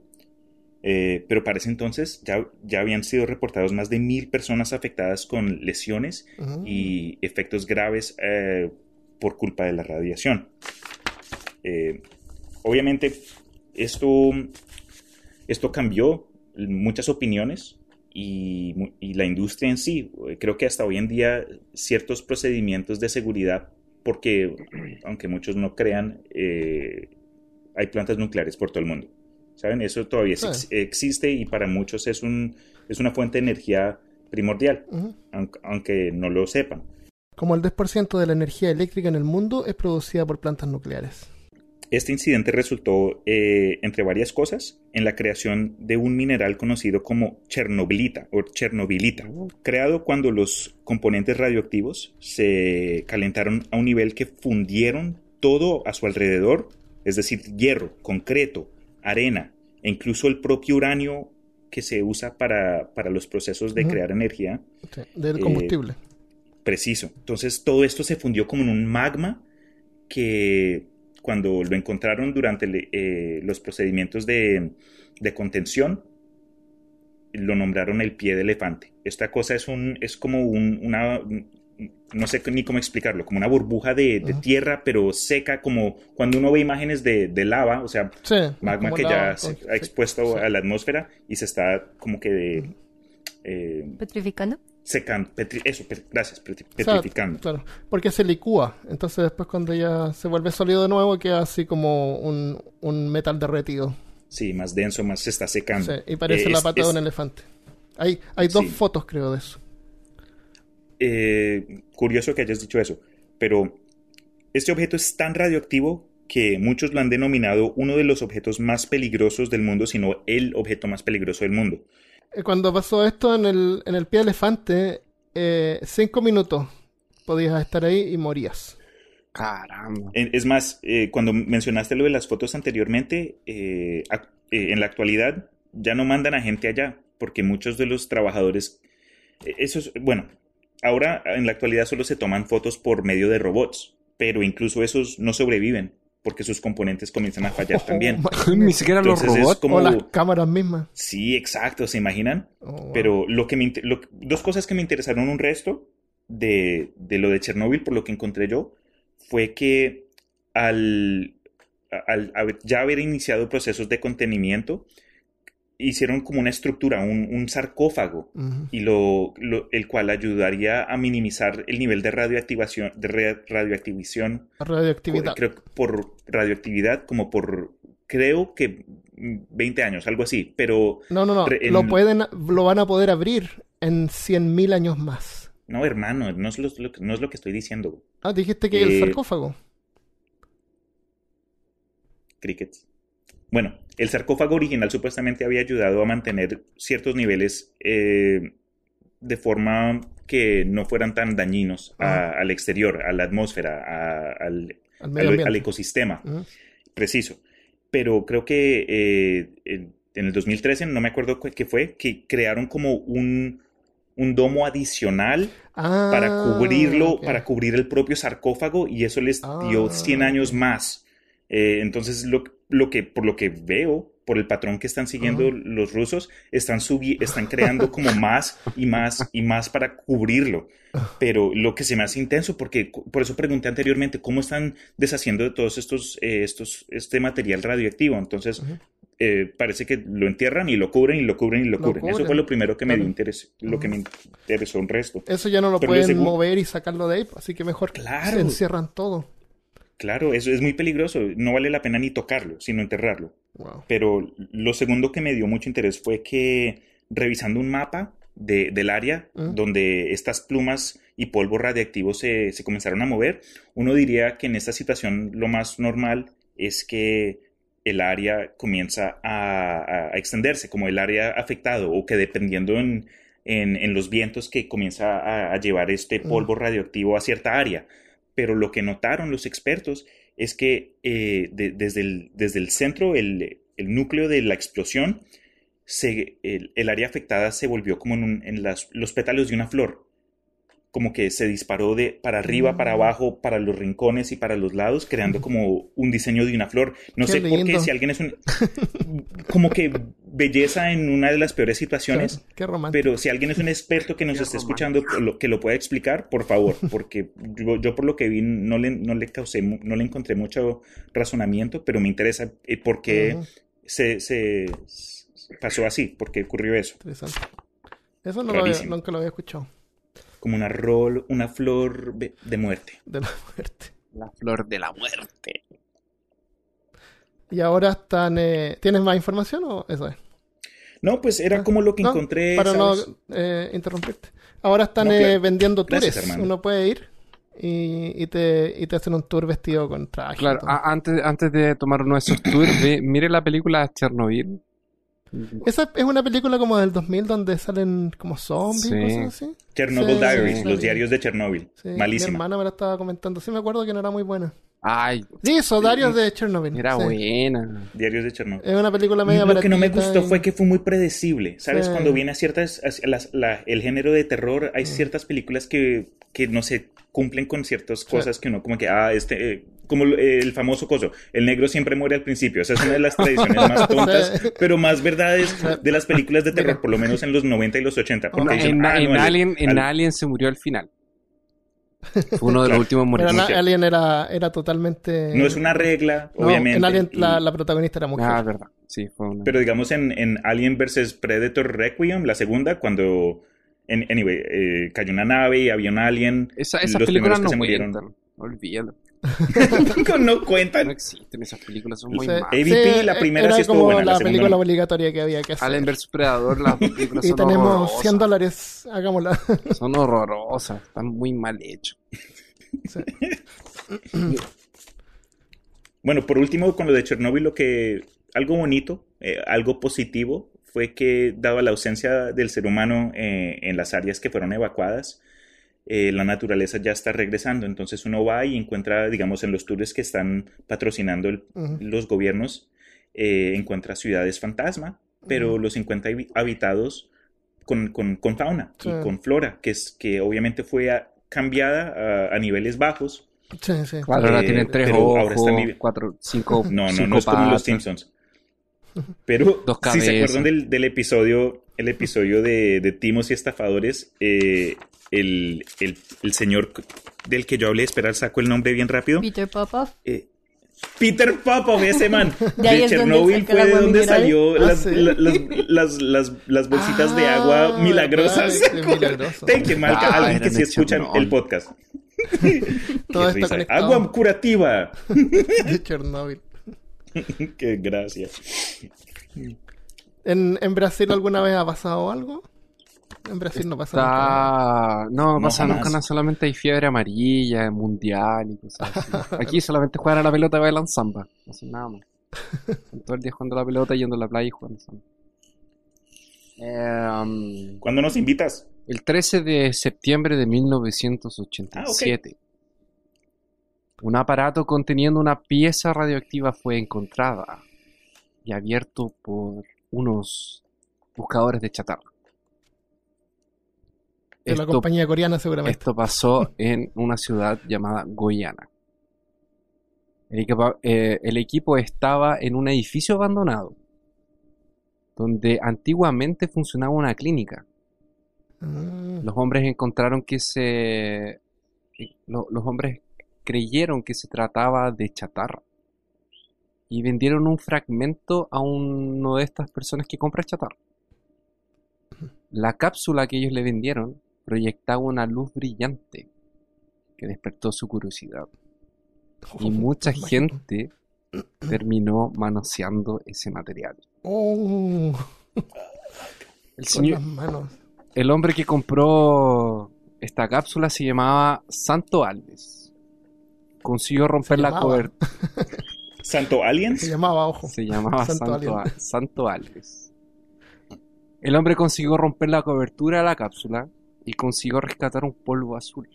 Eh, pero para ese entonces ya, ya habían sido reportados más de mil personas afectadas con lesiones y efectos graves eh, por culpa de la radiación. Eh, obviamente, esto, esto cambió muchas opiniones y, la industria en sí. Creo que hasta hoy en día ciertos procedimientos de seguridad, porque aunque muchos no crean, eh, hay plantas nucleares por todo el mundo. ¿Saben? Eso todavía Sí. ex- existe y para muchos es, un, es una fuente de energía primordial, aunque, aunque no lo sepan. Como el 10% de la energía eléctrica en el mundo es producida por plantas nucleares. Este incidente resultó, eh, entre varias cosas, en la creación de un mineral conocido como chernobylita o chernobylita, creado cuando los componentes radioactivos se calentaron a un nivel que fundieron todo a su alrededor, es decir, hierro, concreto, arena e incluso el propio uranio que se usa para, para los procesos de crear energía. Sí, del Eh, combustible. Preciso. Entonces todo esto se fundió como en un magma que cuando lo encontraron durante le- eh, los procedimientos de, de contención, lo nombraron el pie de elefante. Esta cosa es un, es como un, una, no sé ni cómo explicarlo, como una burbuja de, tierra, pero seca, como cuando uno ve imágenes de, de lava, o sea, Sí, magma que lava, ya se ha expuesto sí. a la atmósfera y se está como que de, eh, ¿Petrificando? secando, petri- eso, gracias, petri- O sea, petrificando. claro, porque se licúa. Entonces después cuando ya se vuelve sólido de nuevo queda así como un, un metal derretido. Sí, más denso, más se está secando. Sí, y parece Eh, la es- pata es- de un elefante. Hay, hay dos Sí. fotos creo de eso. Eh, curioso que hayas dicho eso, pero este objeto es tan radioactivo que muchos lo han denominado uno de los objetos más peligrosos del mundo, sino el objeto más peligroso del mundo. Eh, Cuando pasó esto en el, en el pie de elefante, eh, cinco minutos podías estar ahí y morías. Caramba. Es más, eh, cuando mencionaste lo de las fotos anteriormente, eh, eh, en la actualidad ya no mandan a gente allá, porque muchos de los trabajadores, eh, eso es, bueno, ahora en la actualidad solo se toman fotos por medio de robots, pero incluso esos no sobreviven, porque sus componentes comienzan a fallar también. Ni siquiera los Entonces robots. como... O las cámaras mismas. Sí, exacto, ¿se imaginan? Oh, wow. Pero lo que me lo- dos cosas que me interesaron un resto de, de lo de Chernóbil, por lo que encontré yo, fue que al, al, ya haber iniciado procesos de contenimiento, hicieron como una estructura, un, sarcófago, y lo, el cual ayudaría a minimizar el nivel de radioactivación, de radioactivación, radioactividad. Creo por radioactividad, como por, creo que 20 años, algo así, pero... No, no, no, lo, pueden, lo van a poder abrir en 100.000 años más. No, hermano, no es lo, no es lo que estoy diciendo. Ah, dijiste que el eh, sarcófago. Crickets. Bueno, el sarcófago original supuestamente había ayudado a mantener ciertos niveles eh, de forma que no fueran tan dañinos al exterior, a la atmósfera, al, al, ecosistema. Preciso. Pero creo que eh, en, el 2013, no me acuerdo qué fue, que crearon como un, un domo adicional para ah, cubrirlo, para cubrir el propio sarcófago y eso les dio 100 ah, años más. Eh, entonces, lo, lo que, por lo que veo, por el patrón que están siguiendo los rusos, están, están creando como más y más y más para cubrirlo. Pero lo que se me hace intenso, porque por eso pregunté anteriormente, ¿cómo están deshaciendo de todos estos, eh, estos este material radioactivo? Entonces, eh, parece que lo entierran y lo cubren y lo cubren y lo, cubren. Eso fue lo primero que me dio interés, lo que me interesó un resto. Eso ya no lo pueden mover y sacarlo de ahí, así que mejor claro. se encierran todo. Claro, eso es muy peligroso. No vale la pena ni tocarlo, sino enterrarlo. Pero lo segundo que me dio mucho interés fue que revisando un mapa del área mm. donde estas plumas y polvo radiactivo se, comenzaron a mover, uno diría que en esta situación lo más normal es que el área comienza a, extenderse, como el área afectado, o que dependiendo en, los vientos que comienza a, llevar este mm. polvo radioactivo a cierta área pero lo que notaron los expertos es que eh, desde, el, desde, el, centro, el, núcleo de la explosión, se, el, área afectada se volvió como en, en las, los pétalos de una flor como que se disparó de para arriba, para mm. abajo, para los rincones y para los lados, creando como un diseño de una flor. No sé por qué, si alguien es un... como que belleza en una de las peores situaciones. Qué, pero si alguien es un experto que nos esté escuchando, que lo pueda explicar, por favor, porque yo, por lo que vi no le, no le causé, no le encontré mucho razonamiento, pero me interesa eh, por qué se, se, pasó así, por qué ocurrió eso. Interesante. Eso no lo había, nunca lo había escuchado como una rol, una flor de muerte. De la muerte. La flor de la muerte. Y ahora están. Eh, ¿Tienes más información o eso es? No, pues era ah, como lo que encontré. Para no eh, interrumpirte. Ahora están eh, vendiendo tours. Uno puede ir y, te, y te hacen un tour vestido con traje. Claro, antes, antes de tomar uno de esos tours, mire la película Chernobyl. Esa es una película como del 2000 donde salen como zombies y cosas así. Chernobyl Diaries, los diarios de Chernobyl. Malísima. Mi hermana me la estaba comentando. Sí, me acuerdo que no era muy buena. Ay. Sí, eso, Diarios de Chernobyl. Era buena. Diarios de Chernobyl. Es una película media Lo que no me gustó fue que fue muy predecible. ¿Sabes? Cuando viene a ciertas. el género de terror, hay ciertas películas que, que no se cumplen con ciertas cosas que uno, como que, ah, este. Eh, como el famoso coso, el negro siempre muere al principio. Esa es una de las tradiciones más tontas, pero más verdades de las películas de terror, por lo menos en los 90 y los 80. Porque en, ah, Alien, en Alien se murió al final. Fue uno de los últimos muertos. Pero Alien era, era totalmente... No es una regla, obviamente. En Alien la, protagonista era mujer. Ah, verdad. Sí, fue una... Pero digamos en, en Alien vs. Predator Requiem, la segunda, cuando... En, anyway, eh, cayó una nave y había un alien. Esa, esa película no se murieron. Olvídalo. no cuentan. No existen esas películas, son muy malas. AVP, la primera era sí estuvo buena. la, película obligatoria que había que hacer. Alien vs Predador, las películas Y tenemos 100 dólares, hagámosla. son horrorosas, están muy mal hechas. bueno, por último, con lo de Chernobyl, lo que. Algo bonito, eh, algo positivo, fue que, dado la ausencia del ser humano eh, en las áreas que fueron evacuadas, eh, la naturaleza ya está regresando. Entonces uno va y encuentra, digamos, en los tours que están patrocinando los gobiernos, eh, encuentra ciudades fantasma, pero los encuentra habitados con, fauna y con flora, que, es, que obviamente fue cambiada a, niveles bajos. Sí, sí. ahora tienen tres ojos, cuatro, cinco. No, no, no es como los Simpsons. Pero si se acuerdan del, del, episodio, el episodio de, de Timos y Estafadores, eh, el, el, el, señor del que yo hablé, esperar, saco el nombre bien rápido. Peter Popoff. Eh, Peter Popov, ese man. De ahí De es donde Chernobyl fue de donde mineral. salió Ah, las, sí. la- las, las, las, las bolsitas de agua Ah, milagrosas. verdad, de milagroso. Thank you, Malca. Ah, Alguien que sí de escucha Chernobyl. el podcast. Todo está. Agua curativa. de Chernobyl. Qué gracia. ¿En, ¿En Brasil alguna vez ha pasado algo? En Brasil no pasa nada. Está... No, No, pasa nunca, no, solamente hay fiebre amarilla, mundial y cosas así. Aquí solamente juegan a la pelota y bailan samba, no hacen nada más. Están todo el día jugando a la pelota, yendo a la playa y jugando samba. Eh, um, ¿Cuándo nos invitas? el 13 de septiembre de 1987, un aparato conteniendo una pieza radioactiva fue encontrada y abierto por unos buscadores de chatarra. De la compañía coreana seguramente. esto pasó en una ciudad llamada Goiânia. El equipo, eh, el equipo estaba en un edificio abandonado, donde antiguamente funcionaba una clínica. Ah, Los hombres encontraron que se... lo- los hombres creyeron que se trataba de chatarra. Y vendieron un fragmento a uno de estas personas que compra chatarra. La cápsula que ellos le vendieron proyectaba una luz brillante que despertó su curiosidad. Y oh, mucha gente terminó manoseando ese material. Oh, El, señor, el hombre que compró esta cápsula se llamaba Santo Alves. Consiguió romper la cobertura. ¿Santo Aliens? Se llamaba, ojo. Se llamaba Santo Santo, Alien. A- Santo Alves. El hombre consiguió romper la cobertura de la cápsula y consiguió rescatar un polvo azul.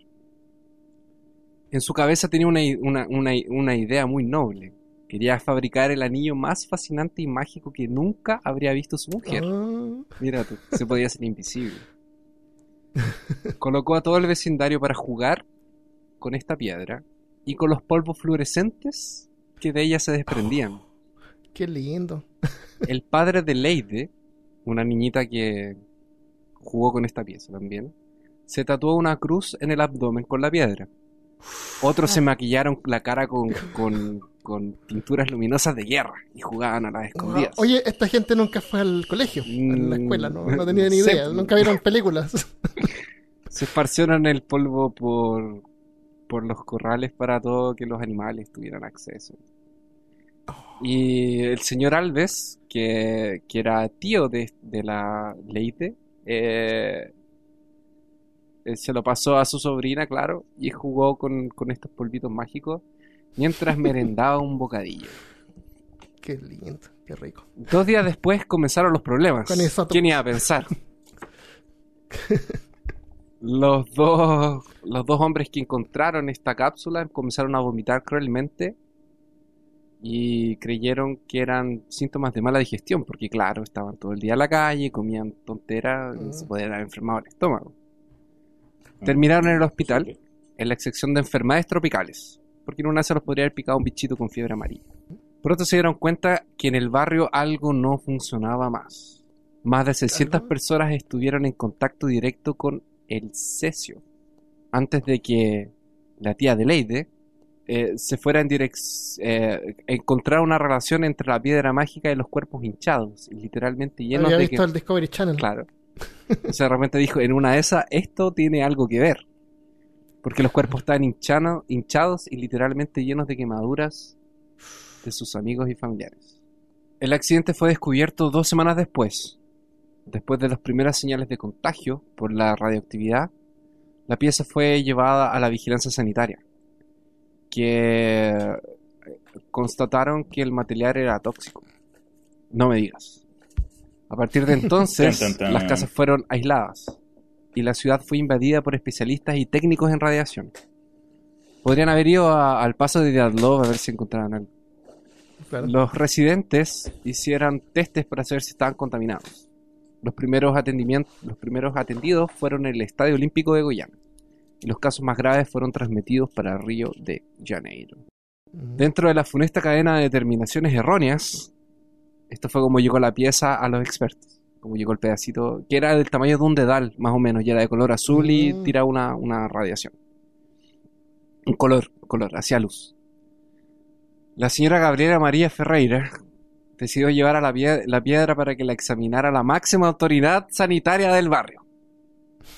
En su cabeza tenía una, una- una una idea muy noble. Quería fabricar el anillo más fascinante y mágico que nunca habría visto su mujer. Ah, Mira tú, se podía hacer invisible. Colocó a todo el vecindario para jugar con esta piedra y con los polvos fluorescentes que de ella se desprendían. qué lindo. El padre de Leide, una niñita que jugó con esta pieza también, se tatuó una cruz en el abdomen con la piedra. Otros se maquillaron la cara con, con, con pinturas luminosas de guerra y jugaban a las escondidas. Wow. Oye, esta gente nunca fue al colegio, a la Mm, escuela, no, no tenía ni idea, nunca vieron películas. Se esparcieron el polvo por, por los corrales para todo que los animales tuvieran acceso. Y el señor Alves, que, que era tío de, de la Leite, eh, eh, se lo pasó a su sobrina, claro, y jugó con, con estos polvitos mágicos mientras merendaba un bocadillo. qué lindo, qué rico. Dos días después comenzaron los problemas. Con. ¿Quién iba a pensar? Los dos, los dos hombres que encontraron esta cápsula comenzaron a vomitar cruelmente y creyeron que eran síntomas de mala digestión, porque claro, estaban todo el día en la calle, comían tonteras y se Mm. podían haber enfermado el estómago. Terminaron en el hospital en la sección de enfermedades tropicales, porque en una se los podría haber picado un bichito con fiebre amarilla. Pronto se dieron cuenta que en el barrio algo no funcionaba más. Más de 600 ¿Algo? personas estuvieron en contacto directo con el cesio antes de que la tía de Leide eh, se fuera en dirección encontrar una relación entre la piedra mágica y los cuerpos hinchados, literalmente llenos Había de visto que el Discovery Channel. Claro. O sea, de repente dijo, en una de esas, esto tiene algo que ver. Porque los cuerpos estaban hinchano- hinchados y literalmente llenos de quemaduras de sus amigos y familiares. El accidente fue descubierto dos semanas después. Después de las primeras señales de contagio por la radioactividad, la pieza fue llevada a la vigilancia sanitaria, que constataron que el material era tóxico. No me digas. A partir de entonces, las casas fueron aisladas y la ciudad fue invadida por especialistas y técnicos en radiación. Podrían haber ido a- al paso de Diatlov a ver si encontraban algo. Claro. Los residentes hicieron testes para saber si estaban contaminados. Los primeros, atendimientos, los primeros atendidos fueron en el Estadio Olímpico de Goiânia. Y los casos más graves fueron transmitidos para Río de Janeiro. Mm. Dentro de la funesta cadena de determinaciones erróneas, esto fue como llegó la pieza a los expertos. Como llegó el pedacito, que era del tamaño de un dedal, más o menos, y era de color azul y Mm. tiraba una, una radiación. Un color, color, hacia luz. La señora Gabriela María Ferreira decidió llevar a la, pie- la piedra para que la examinara la máxima autoridad sanitaria del barrio,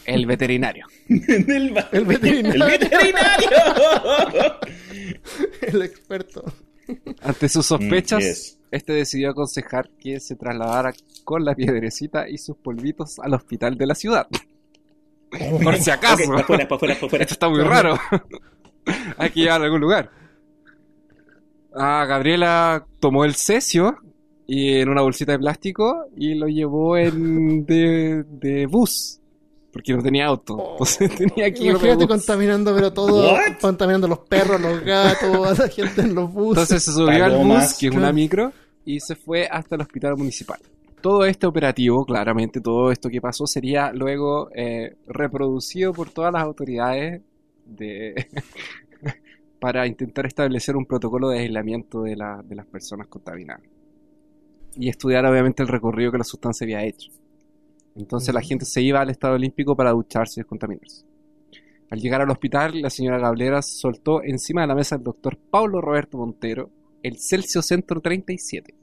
el veterinario. el, ba- El veterinario. ¡El veterinario! El experto. Ante sus sospechas, Mm, yes. este decidió aconsejar que se trasladara con la piedrecita y sus polvitos al hospital de la ciudad. Por si acaso. Esto está muy raro. Hay que llevarlo a algún lugar. Ah, Gabriela tomó el cesio y en una bolsita de plástico y lo llevó en de, de bus. Porque no tenía auto. Oh. Entonces tenía que ir de Imagínate bus. contaminando, pero todo. What? Contaminando los perros, los gatos, a la gente en los buses. Entonces se subió al bus, que es una micro, y se fue hasta el hospital municipal. Todo este operativo, claramente, todo esto que pasó sería luego eh, reproducido por todas las autoridades de para intentar establecer un protocolo de aislamiento de, la- de las personas contaminadas. Y estudiar obviamente el recorrido que la sustancia había hecho. Entonces la gente se iba al Estado Olímpico para ducharse y descontaminarse. Al llegar al hospital, la señora Gablera soltó encima de la mesa del doctor Pablo Roberto Montero el Celsius Centro 37.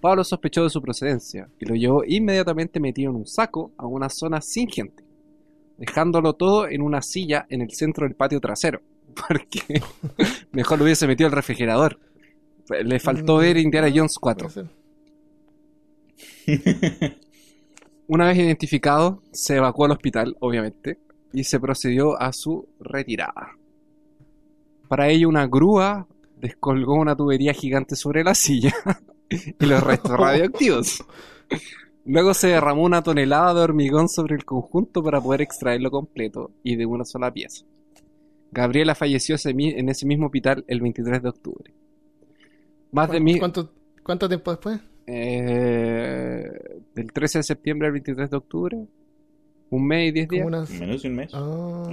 Pablo sospechó de su procedencia y lo llevó inmediatamente metido en un saco a una zona sin gente, dejándolo todo en una silla en el centro del patio trasero, porque mejor lo hubiese metido al refrigerador. Le faltó ver Indiana Jones 4. Una vez identificado, se evacuó al hospital, obviamente, y se procedió a su retirada. Para ello, una grúa descolgó una tubería gigante sobre la silla y los restos radioactivos. Luego se derramó una tonelada de hormigón sobre el conjunto para poder extraerlo completo y de una sola pieza. Gabriela falleció en ese mismo hospital el 23 de octubre. Más de mil... ¿Cuánto, ¿Cuánto tiempo después? Eh, del 13 de septiembre al 23 de octubre. Un mes y 10 días. Unas... Menos de un mes. Ah.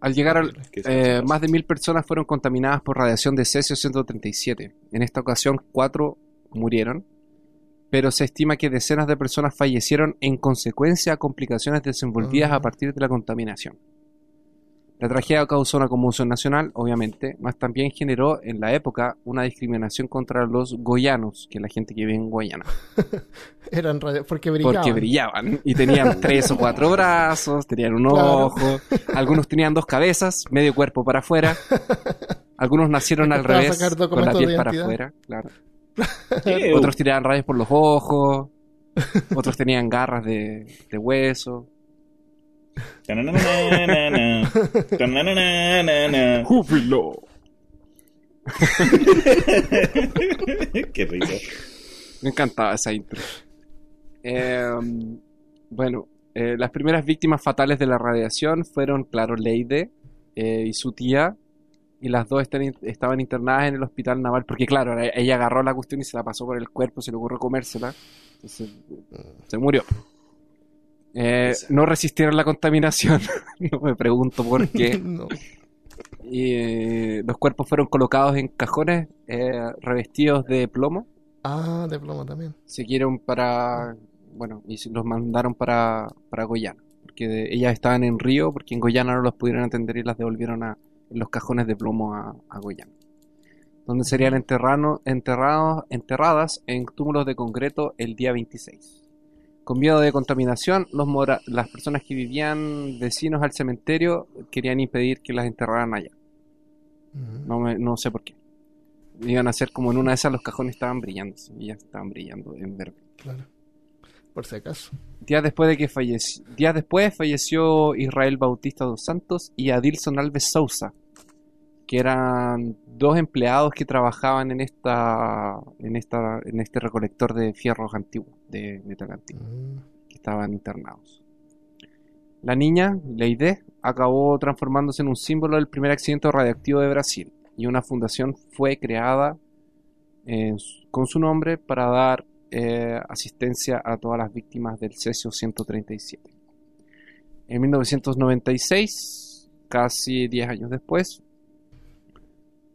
Al llegar al, ¿Qué es eh, más de mil personas fueron contaminadas por radiación de cesio 137. En esta ocasión, cuatro murieron, pero se estima que decenas de personas fallecieron en consecuencia a complicaciones desenvolvidas Ah. a partir de la contaminación. La tragedia causó una conmoción nacional, obviamente, mas también generó en la época una discriminación contra los goyanos, que es la gente que vive en Guayana. eran radio... porque brillaban. Porque brillaban y tenían tres o cuatro brazos, tenían un Claro. ojo, algunos tenían dos cabezas, medio cuerpo para afuera, algunos nacieron al revés, con la piel para afuera, claro. Otros tiraban rayos por los ojos, otros tenían garras de, de hueso. ¡Júbilo! Qué risa. Me encantaba esa intro. Eh, bueno, eh, las primeras víctimas fatales de la radiación fueron, claro, Leide eh, y su tía. Y las dos están- estaban internadas en el hospital naval. Porque, claro, ella agarró la cuestión y se la pasó por el cuerpo, se le ocurrió comérsela. Entonces, se murió. Eh, no resistieron la contaminación. no me pregunto por qué. No. Y eh, los cuerpos fueron colocados en cajones eh, revestidos de plomo. Ah, de plomo también. siguieron para, bueno, y los mandaron para, para Goyana, porque de- ellas estaban en Río, porque en Goyana no los pudieron atender y las devolvieron a en los cajones de plomo a, a Goyana, donde serían enterrados, enterradas en túmulos de concreto el día 26. Con miedo de contaminación, los mora- las personas que vivían vecinos al cementerio querían impedir que las enterraran allá. No, me- no sé por qué. Iban a ser como en una de esas los cajones estaban brillando, y ya estaban brillando en verde. Claro. Por si acaso. Días después de que falleció, días después falleció Israel Bautista dos Santos y Adilson Alves Sousa, que eran dos empleados que trabajaban en esta, en esta, en este recolector de fierros antiguos, de metal antiguo, Mm. que estaban internados. La niña, Leide, acabó transformándose en un símbolo del primer accidente radioactivo de Brasil y una fundación fue creada su- con su nombre para dar eh, asistencia a todas las víctimas del cesio 137. En 1996, casi 10 años después,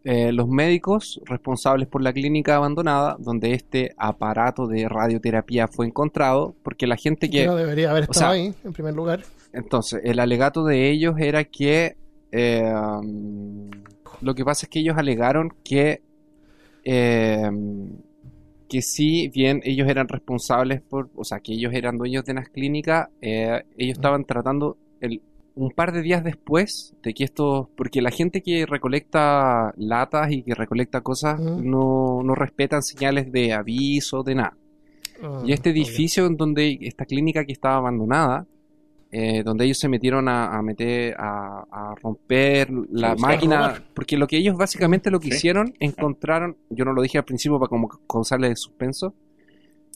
eh, los médicos responsables por la clínica abandonada, donde este aparato de radioterapia fue encontrado, porque la gente que... No debería haber o estado sea, ahí, en primer lugar. Entonces, el alegato de ellos era que... eh, Lo que pasa es que ellos alegaron que, eh, que si bien ellos eran responsables por, o sea, que ellos eran dueños de las clínicas, eh, ellos estaban tratando el, un par de días después de que esto, porque la gente que recolecta latas y que recolecta cosas no, no respetan señales de aviso, de nada. Ah, Y este obvio. edificio en donde esta clínica que estaba abandonada, eh, donde ellos se metieron a, a meter a, a romper la máquina, porque lo que ellos básicamente lo que Sí. hicieron, encontraron, yo no lo dije al principio para como causarle suspenso,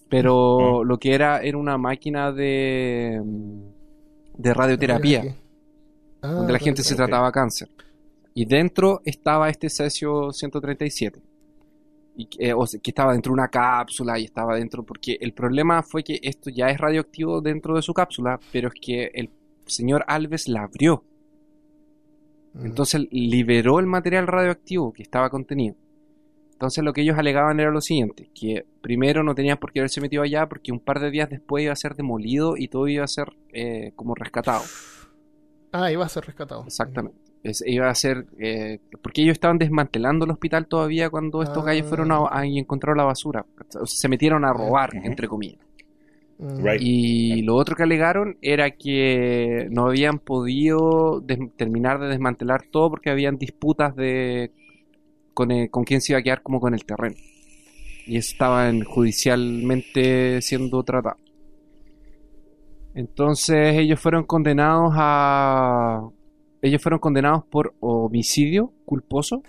pero lo que era era una máquina de de radioterapia, Ah, donde la gente se trataba cáncer. Y dentro estaba este cesio 137. Y, que- eh, o sea, que estaba dentro de una cápsula y estaba dentro, porque el problema fue que esto ya es radioactivo dentro de su cápsula, pero es que el señor Alves la abrió. Mm. Entonces liberó el material radioactivo que estaba contenido. Entonces lo que ellos alegaban era lo siguiente, que primero no tenían por qué haberse metido allá porque un par de días después iba a ser demolido y todo iba a ser eh, como rescatado. Ah, iba a ser rescatado. Exactamente. Es- iba a ser. eh, porque ellos estaban desmantelando el hospital todavía cuando estos Ah. gallos fueron a, a- y encontraron la basura. O sea, se metieron a robar, Ujú. entre comillas. Right. Y lo otro que alegaron era que no habían podido terminar de desmantelar todo porque habían disputas de con, el- con quién se iba a quedar como con el terreno. Y eso estaba en- judicialmente siendo tratado. Entonces ellos fueron condenados a... Ellos fueron condenados por homicidio culposo,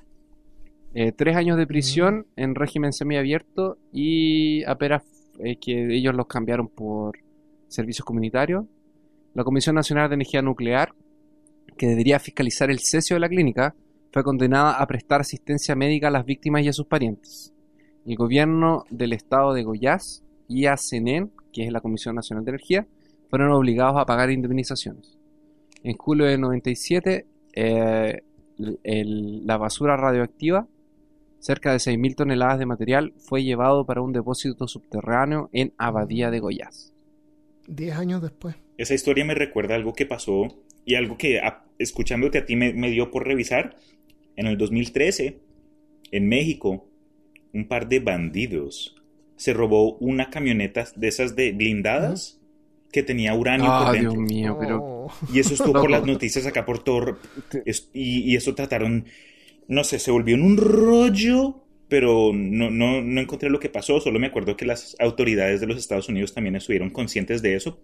eh, tres años de prisión en régimen semiabierto y apenas eh, que ellos los cambiaron por servicios comunitarios. La Comisión Nacional de Energía Nuclear, que debería fiscalizar el cesio de la clínica, fue condenada a prestar asistencia médica a las víctimas y a sus parientes. El gobierno del estado de Goiás y ACNEN, que es la Comisión Nacional de Energía, fueron obligados a pagar indemnizaciones. En julio de 97, eh, el- el- la basura radioactiva, cerca de 6.000 toneladas de material, fue llevado para un depósito subterráneo en Abadía de Goiás. Diez años después. Esa historia me recuerda algo que pasó y algo que a- escuchándote a ti me, me dio por revisar. En el 2013, en México, un par de bandidos se robó una camioneta de esas de blindadas que tenía uranio Ah, por Dios dentro. mío, pero Oh. Y eso estuvo por las noticias acá por todo. es- y, y eso trataron, no sé, se volvió en un rollo, pero no, no, no encontré lo que pasó. Solo me acuerdo que las autoridades de los Estados Unidos también estuvieron conscientes de eso.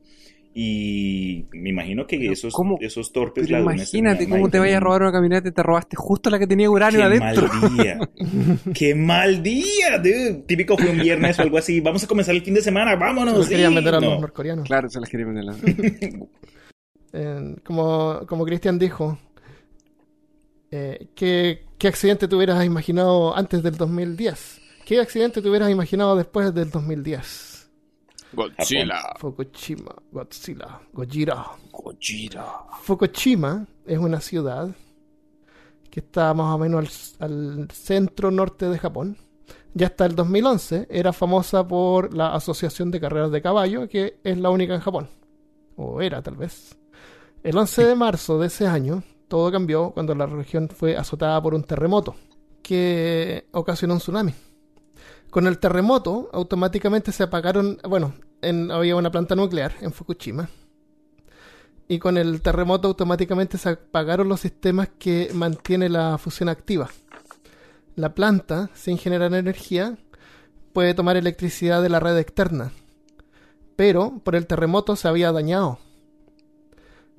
Y me imagino que Pero esos, ¿cómo? esos torpes Pero ladrones imagínate cómo te vayas a robar una camioneta y te robaste justo la que tenía uranio ¡Qué adentro. mal día! ¡Qué mal día! dude! Típico fue un viernes o algo así. Vamos a comenzar el fin de semana, vámonos. No querían sí. meter a No. los norcoreanos. Claro, se las quería meter en la- Eh, como como Cristian dijo, eh, ¿qué, ¿qué accidente te hubieras imaginado antes del 2010? ¿Qué accidente te hubieras imaginado después del 2010? Godzilla. Fukushima, Godzilla, Gojira. Gojira. Fukushima es una ciudad que está más o menos al, al centro norte de Japón. Ya hasta el 2011 era famosa por la Asociación de Carreras de Caballo, que es la única en Japón. O era tal vez. El 11 de marzo de ese año, todo cambió cuando la región fue azotada por un terremoto que ocasionó un tsunami. Con el terremoto, automáticamente se apagaron, bueno, en- había una planta nuclear en Fukushima. Y con el terremoto automáticamente se apagaron los sistemas que mantiene la fusión activa. La planta, sin generar energía, puede tomar electricidad de la red externa. Pero por el terremoto se había dañado.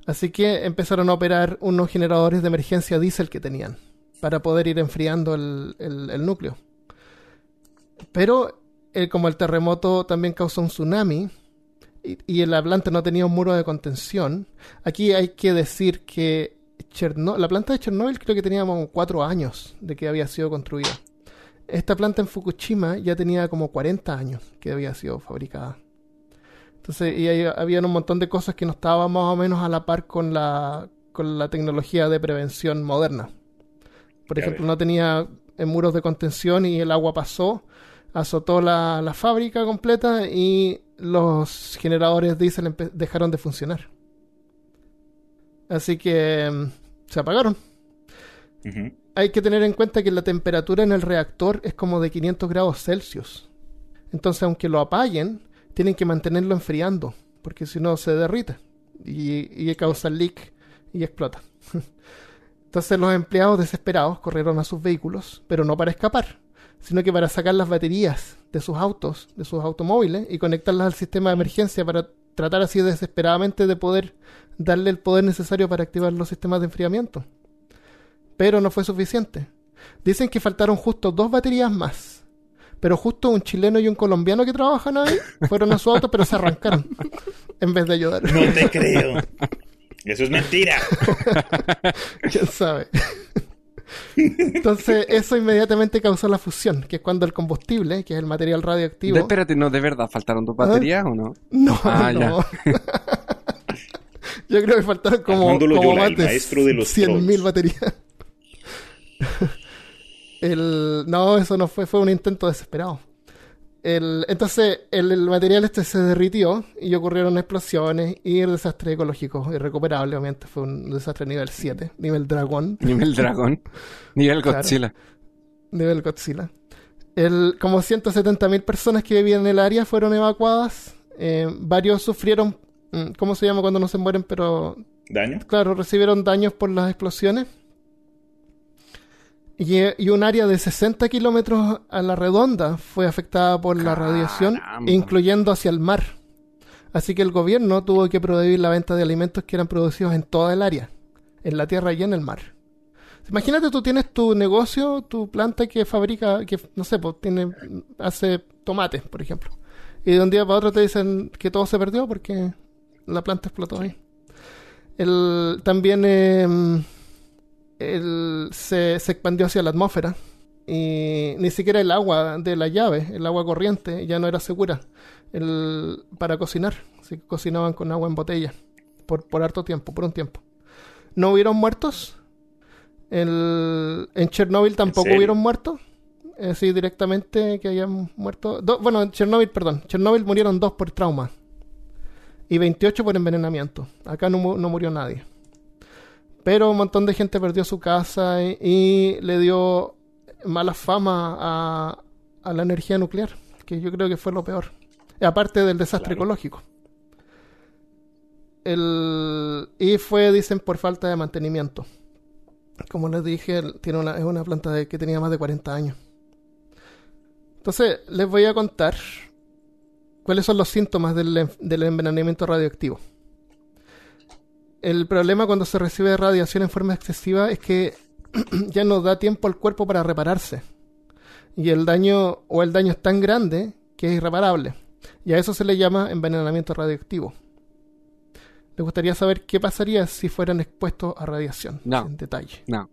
Así que empezaron a operar unos generadores de emergencia diésel que tenían para poder ir enfriando el, núcleo. Pero eh, como el terremoto también causó un tsunami y, y la planta no tenía un muro de contención, aquí hay que decir que Cherno- la planta de Chernobyl creo que tenía como cuatro años de que había sido construida. Esta planta en Fukushima ya tenía como 40 años que había sido fabricada. Entonces, y ahí habían un montón de cosas que no estaban más o menos a la par con la, con la tecnología de prevención moderna. Por ejemplo, no tenía eh, muros de contención y el agua pasó, azotó la, la fábrica completa y los generadores diésel dejaron de funcionar. Así que mm, se apagaron. Hay que tener en cuenta que la temperatura en el reactor es como de 500 grados Celsius. Entonces, aunque lo apaguen, tienen que mantenerlo enfriando, porque si no se derrite y, y causa leak y explota. Entonces los empleados desesperados corrieron a sus vehículos, pero no para escapar, sino que para sacar las baterías de sus autos, de sus automóviles, y conectarlas al sistema de emergencia para tratar así desesperadamente de poder darle el poder necesario para activar los sistemas de enfriamiento. Pero no fue suficiente. Dicen que faltaron justo dos baterías más. Pero justo un chileno y un colombiano que trabajan ahí fueron a su auto, pero se arrancaron en vez de ayudar. No te creo. Eso es mentira. ¿Quién sabe? Entonces, eso inmediatamente causó la fusión, que es cuando el combustible, que es el material radioactivo. De- espérate, no, ¿de verdad faltaron dos baterías o no? No, Ah, no. Yo creo que faltaron como, como el maestro de los 100.000 trolls. baterías. el, no, eso no fue, fue un intento desesperado. El, entonces, el, el material este se derritió y ocurrieron explosiones y el desastre ecológico irrecuperable, obviamente. Fue un desastre nivel 7, nivel dragón. Nivel dragón. Nivel Claro. Godzilla. nivel Godzilla. El, como 170.000 personas que vivían en el área fueron evacuadas. Eh, varios sufrieron, mm, ¿cómo se llama cuando no se mueren? Pero, ¿Daño? claro, recibieron daños por las explosiones. Y, y un área de 60 kilómetros a la redonda fue afectada por la radiación, incluyendo hacia el mar. Así que el gobierno tuvo que prohibir la venta de alimentos que eran producidos en toda el área, en la tierra y en el mar. Imagínate, tú tienes tu negocio, tu planta que fabrica, que no sé, pues tiene, hace tomates, por ejemplo. Y de un día para otro te dicen que todo se perdió porque la planta explotó ahí. El, también eh, el- se, se expandió hacia la atmósfera y ni siquiera el agua de la llave, el agua corriente, ya no era segura el, para cocinar. Así que cocinaban con agua en botella por, por harto tiempo, por un tiempo. No hubieron muertos. El, en Chernobyl tampoco hubieron muertos. Eh, sí, directamente que hayan muerto. do- bueno, en Chernobyl, perdón. Chernobyl murieron dos por trauma. Y 28 por envenenamiento. Acá no, no murió nadie. Pero un montón de gente perdió su casa y, y le dio mala fama a, a la energía nuclear. Que yo creo que fue lo peor. Aparte del desastre Claro. ecológico. El, y fue, dicen, por falta de mantenimiento. Como les dije, tiene una, es una planta de- que tenía más de 40 años. Entonces, les voy a contar cuáles son los síntomas del envenenamiento radioactivo. El problema cuando se recibe radiación en forma excesiva es que ya no da tiempo al cuerpo para repararse. Y el daño o el daño es tan grande que es irreparable. Y a eso se le llama envenenamiento radioactivo. ¿Les gustaría saber qué pasaría si fueran expuestos a radiación? No. En detalle. No.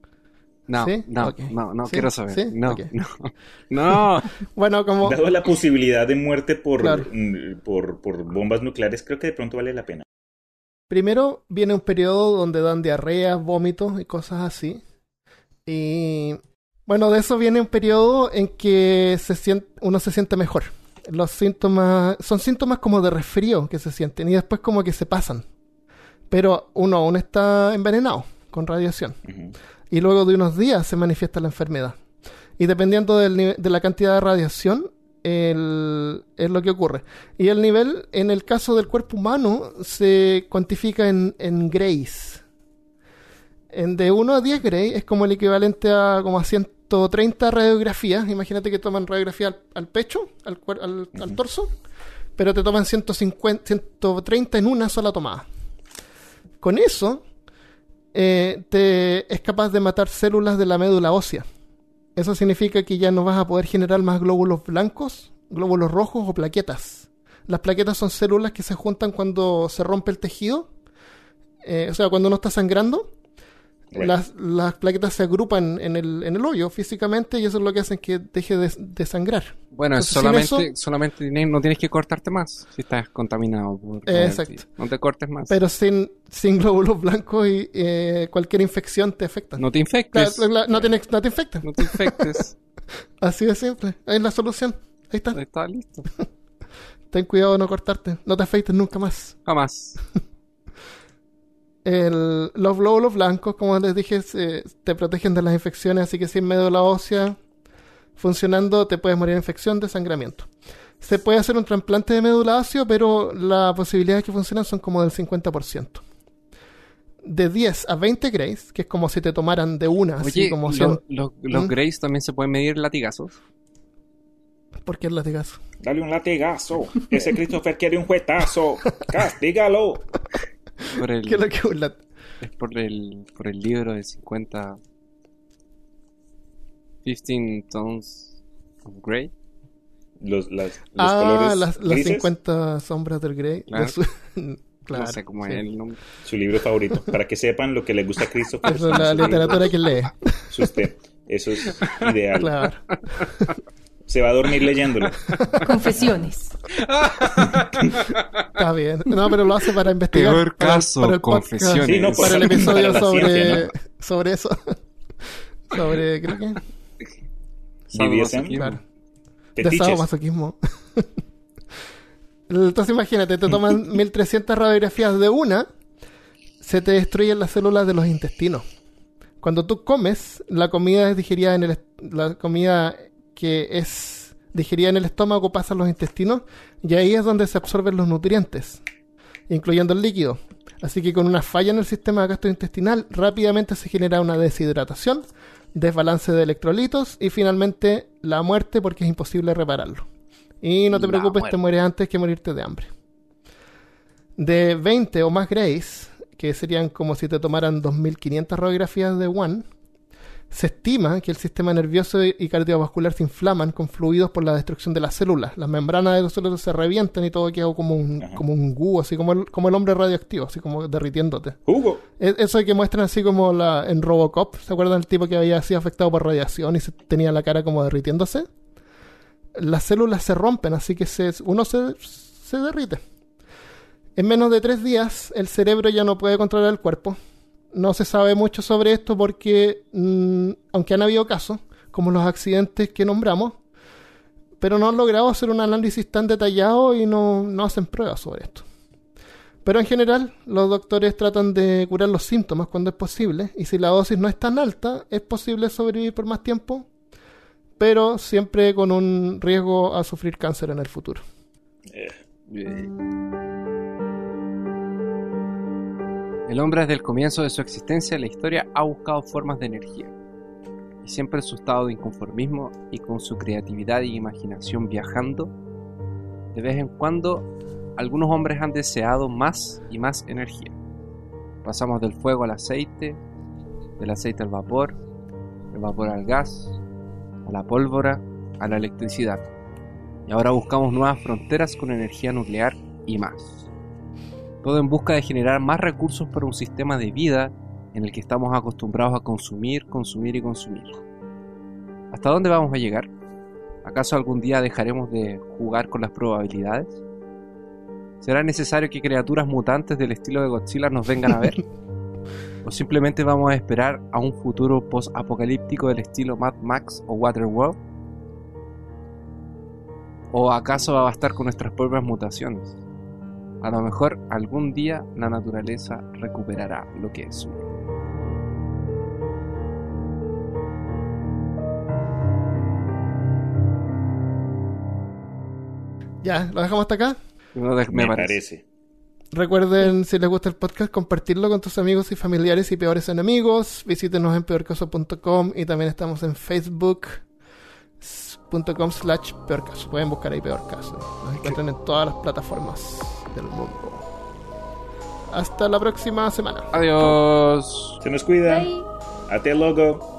No, ¿Sí? no, no, no ¿Sí? quiero saber. ¿Sí? No, no, no. Bueno, como... Dado la posibilidad de muerte por, Claro. mm, por, por bombas nucleares, creo que de pronto vale la pena. Primero viene un periodo donde dan diarreas, vómitos y cosas así. Y bueno, de eso viene un periodo en que se sien- uno se siente mejor. Los síntomas son síntomas como de resfrío que se sienten y después como que se pasan. Pero uno aún está envenenado con radiación. Y luego de unos días se manifiesta la enfermedad. Y dependiendo del de la cantidad de radiación, el- es lo que ocurre. Y el nivel, en el caso del cuerpo humano, se cuantifica en, en grays. En de 1 a 10 gray es como el equivalente a como a 130 radiografías. Imagínate que toman radiografía al, al pecho, al- al torso, pero te toman 150, 130 en una sola tomada. Con eso, eh, te es capaz de matar células de la médula ósea. Eso significa que ya no vas a poder generar más glóbulos blancos, glóbulos rojos o plaquetas. Las plaquetas son células que se juntan cuando se rompe el tejido. Eh, o sea, cuando uno está sangrando, Right. las, las plaquetas se agrupan en el, en el hoyo físicamente y eso es lo que hace que deje de, de sangrar. Bueno, Entonces, solamente, eso- solamente no tienes que cortarte más si estás contaminado. Por Eh, exacto. No te cortes más. Pero sin, sin glóbulos blancos y eh, cualquier infección te afecta. no te infectes. La- no, tiene- no te infecta. No te infectes. Así de simple. Ahí es la solución. Ahí está. Ahí está listo. Ten cuidado de no cortarte. No te afeites nunca más. Jamás. El, los glóbulos blancos, como les dije, se- te protegen de las infecciones, así que sin médula ósea funcionando te puedes morir de infección, desangramiento. Se puede hacer un trasplante de médula ósea, pero las posibilidades que funcionan son como del 50%. De 10 a 20 grays, que es como si te tomaran de una, así Oye, como lo- 100. lo- los ¿Mm? Greys también se pueden medir latigazos. ¿Por qué el latigazo? Dale un latigazo. Ese Christopher quiere un juetazo. Castígalo. Por el, ¿Qué es lo que por el, por el libro de 50... 15 Tones of Grey. Los, las, los Ah, colores las, las grises, 50 sombras del Grey. Claro. De su- claro, no sé cómo sí. es el nombre. su libro favorito. Para que sepan lo que le gusta a Christopher. Eso es la literatura que lee. Eso es ideal. Claro. Se va a dormir leyéndolo. Confesiones. Está bien. No, pero lo hace para investigar. Peor caso, para el podcast, confesiones. Sí, no, pues, para el episodio sobre, ciencia, sobre eso. sobre, creo que. BDSM. Claro. De Fetiches. sadomasoquismo. Entonces imagínate, te toman 1300 radiografías de una, se te destruyen las células de los intestinos. Cuando tú comes, la comida es digerida en el la comida que es digerida en el estómago pasa a los intestinos y ahí es donde se absorben los nutrientes, incluyendo el líquido. Así que con una falla en el sistema gastrointestinal rápidamente se genera una deshidratación, desbalance de electrolitos y finalmente la muerte porque es imposible repararlo. Y no te La preocupes, muerte. te mueres antes que morirte de hambre. De 20 o más Grays, que serían como si te tomaran 2500 radiografías de One, se estima que el sistema nervioso y cardiovascular se inflaman con fluidos por la destrucción de las células. Las membranas de las células se revientan y todo queda como un, Ajá. como un goo, así como el, como el hombre radioactivo, así como derritiéndote. Hugo. Es- Eso que muestran así como la, en Robocop, ¿se acuerdan del tipo que había sido afectado por radiación y se tenía la cara como derritiéndose? Las células se rompen, así que se, uno se, se derrite. En menos de tres días, el cerebro ya no puede controlar el cuerpo. No se sabe mucho sobre esto porque, mm, aunque han habido casos, como los accidentes que nombramos, pero no han logrado hacer un análisis tan detallado y no, no hacen pruebas sobre esto. Pero en general, los doctores tratan de curar los síntomas cuando es posible, y si la dosis no es tan alta, es posible sobrevivir por más tiempo, pero siempre con un riesgo a sufrir cáncer en el futuro. Eh, Eh. El hombre desde el comienzo de su existencia en la historia ha buscado formas de energía. Y siempre en su estado de inconformismo y con su creatividad y imaginación viajando, de vez en cuando algunos hombres han deseado más y más energía. Pasamos del fuego al aceite, del aceite al vapor, del vapor al gas, a la pólvora, a la electricidad. Y ahora buscamos nuevas fronteras con energía nuclear y más. Todo en busca de generar más recursos para un sistema de vida en el que estamos acostumbrados a consumir, consumir y consumir. ¿Hasta dónde vamos a llegar? ¿Acaso algún día dejaremos de jugar con las probabilidades? ¿Será necesario que criaturas mutantes del estilo de Godzilla nos vengan a ver? ¿O simplemente vamos a esperar a un futuro post-apocalíptico del estilo Mad Max o Waterworld? ¿O acaso va a bastar con nuestras propias mutaciones? A lo mejor algún día la naturaleza recuperará lo que es suyo. Ya, lo dejamos hasta acá. No, de- me, me parece. parece. Recuerden, si les gusta el podcast, compartirlo con tus amigos y familiares y peores enemigos. Visítenos en peorcaso.com y también estamos en facebook.com slash peorcaso. Pueden buscar ahí peorcaso. Nos encuentran en todas las plataformas del mundo. Hasta la próxima semana. Adiós. Se nos cuida. Bye. Hasta luego.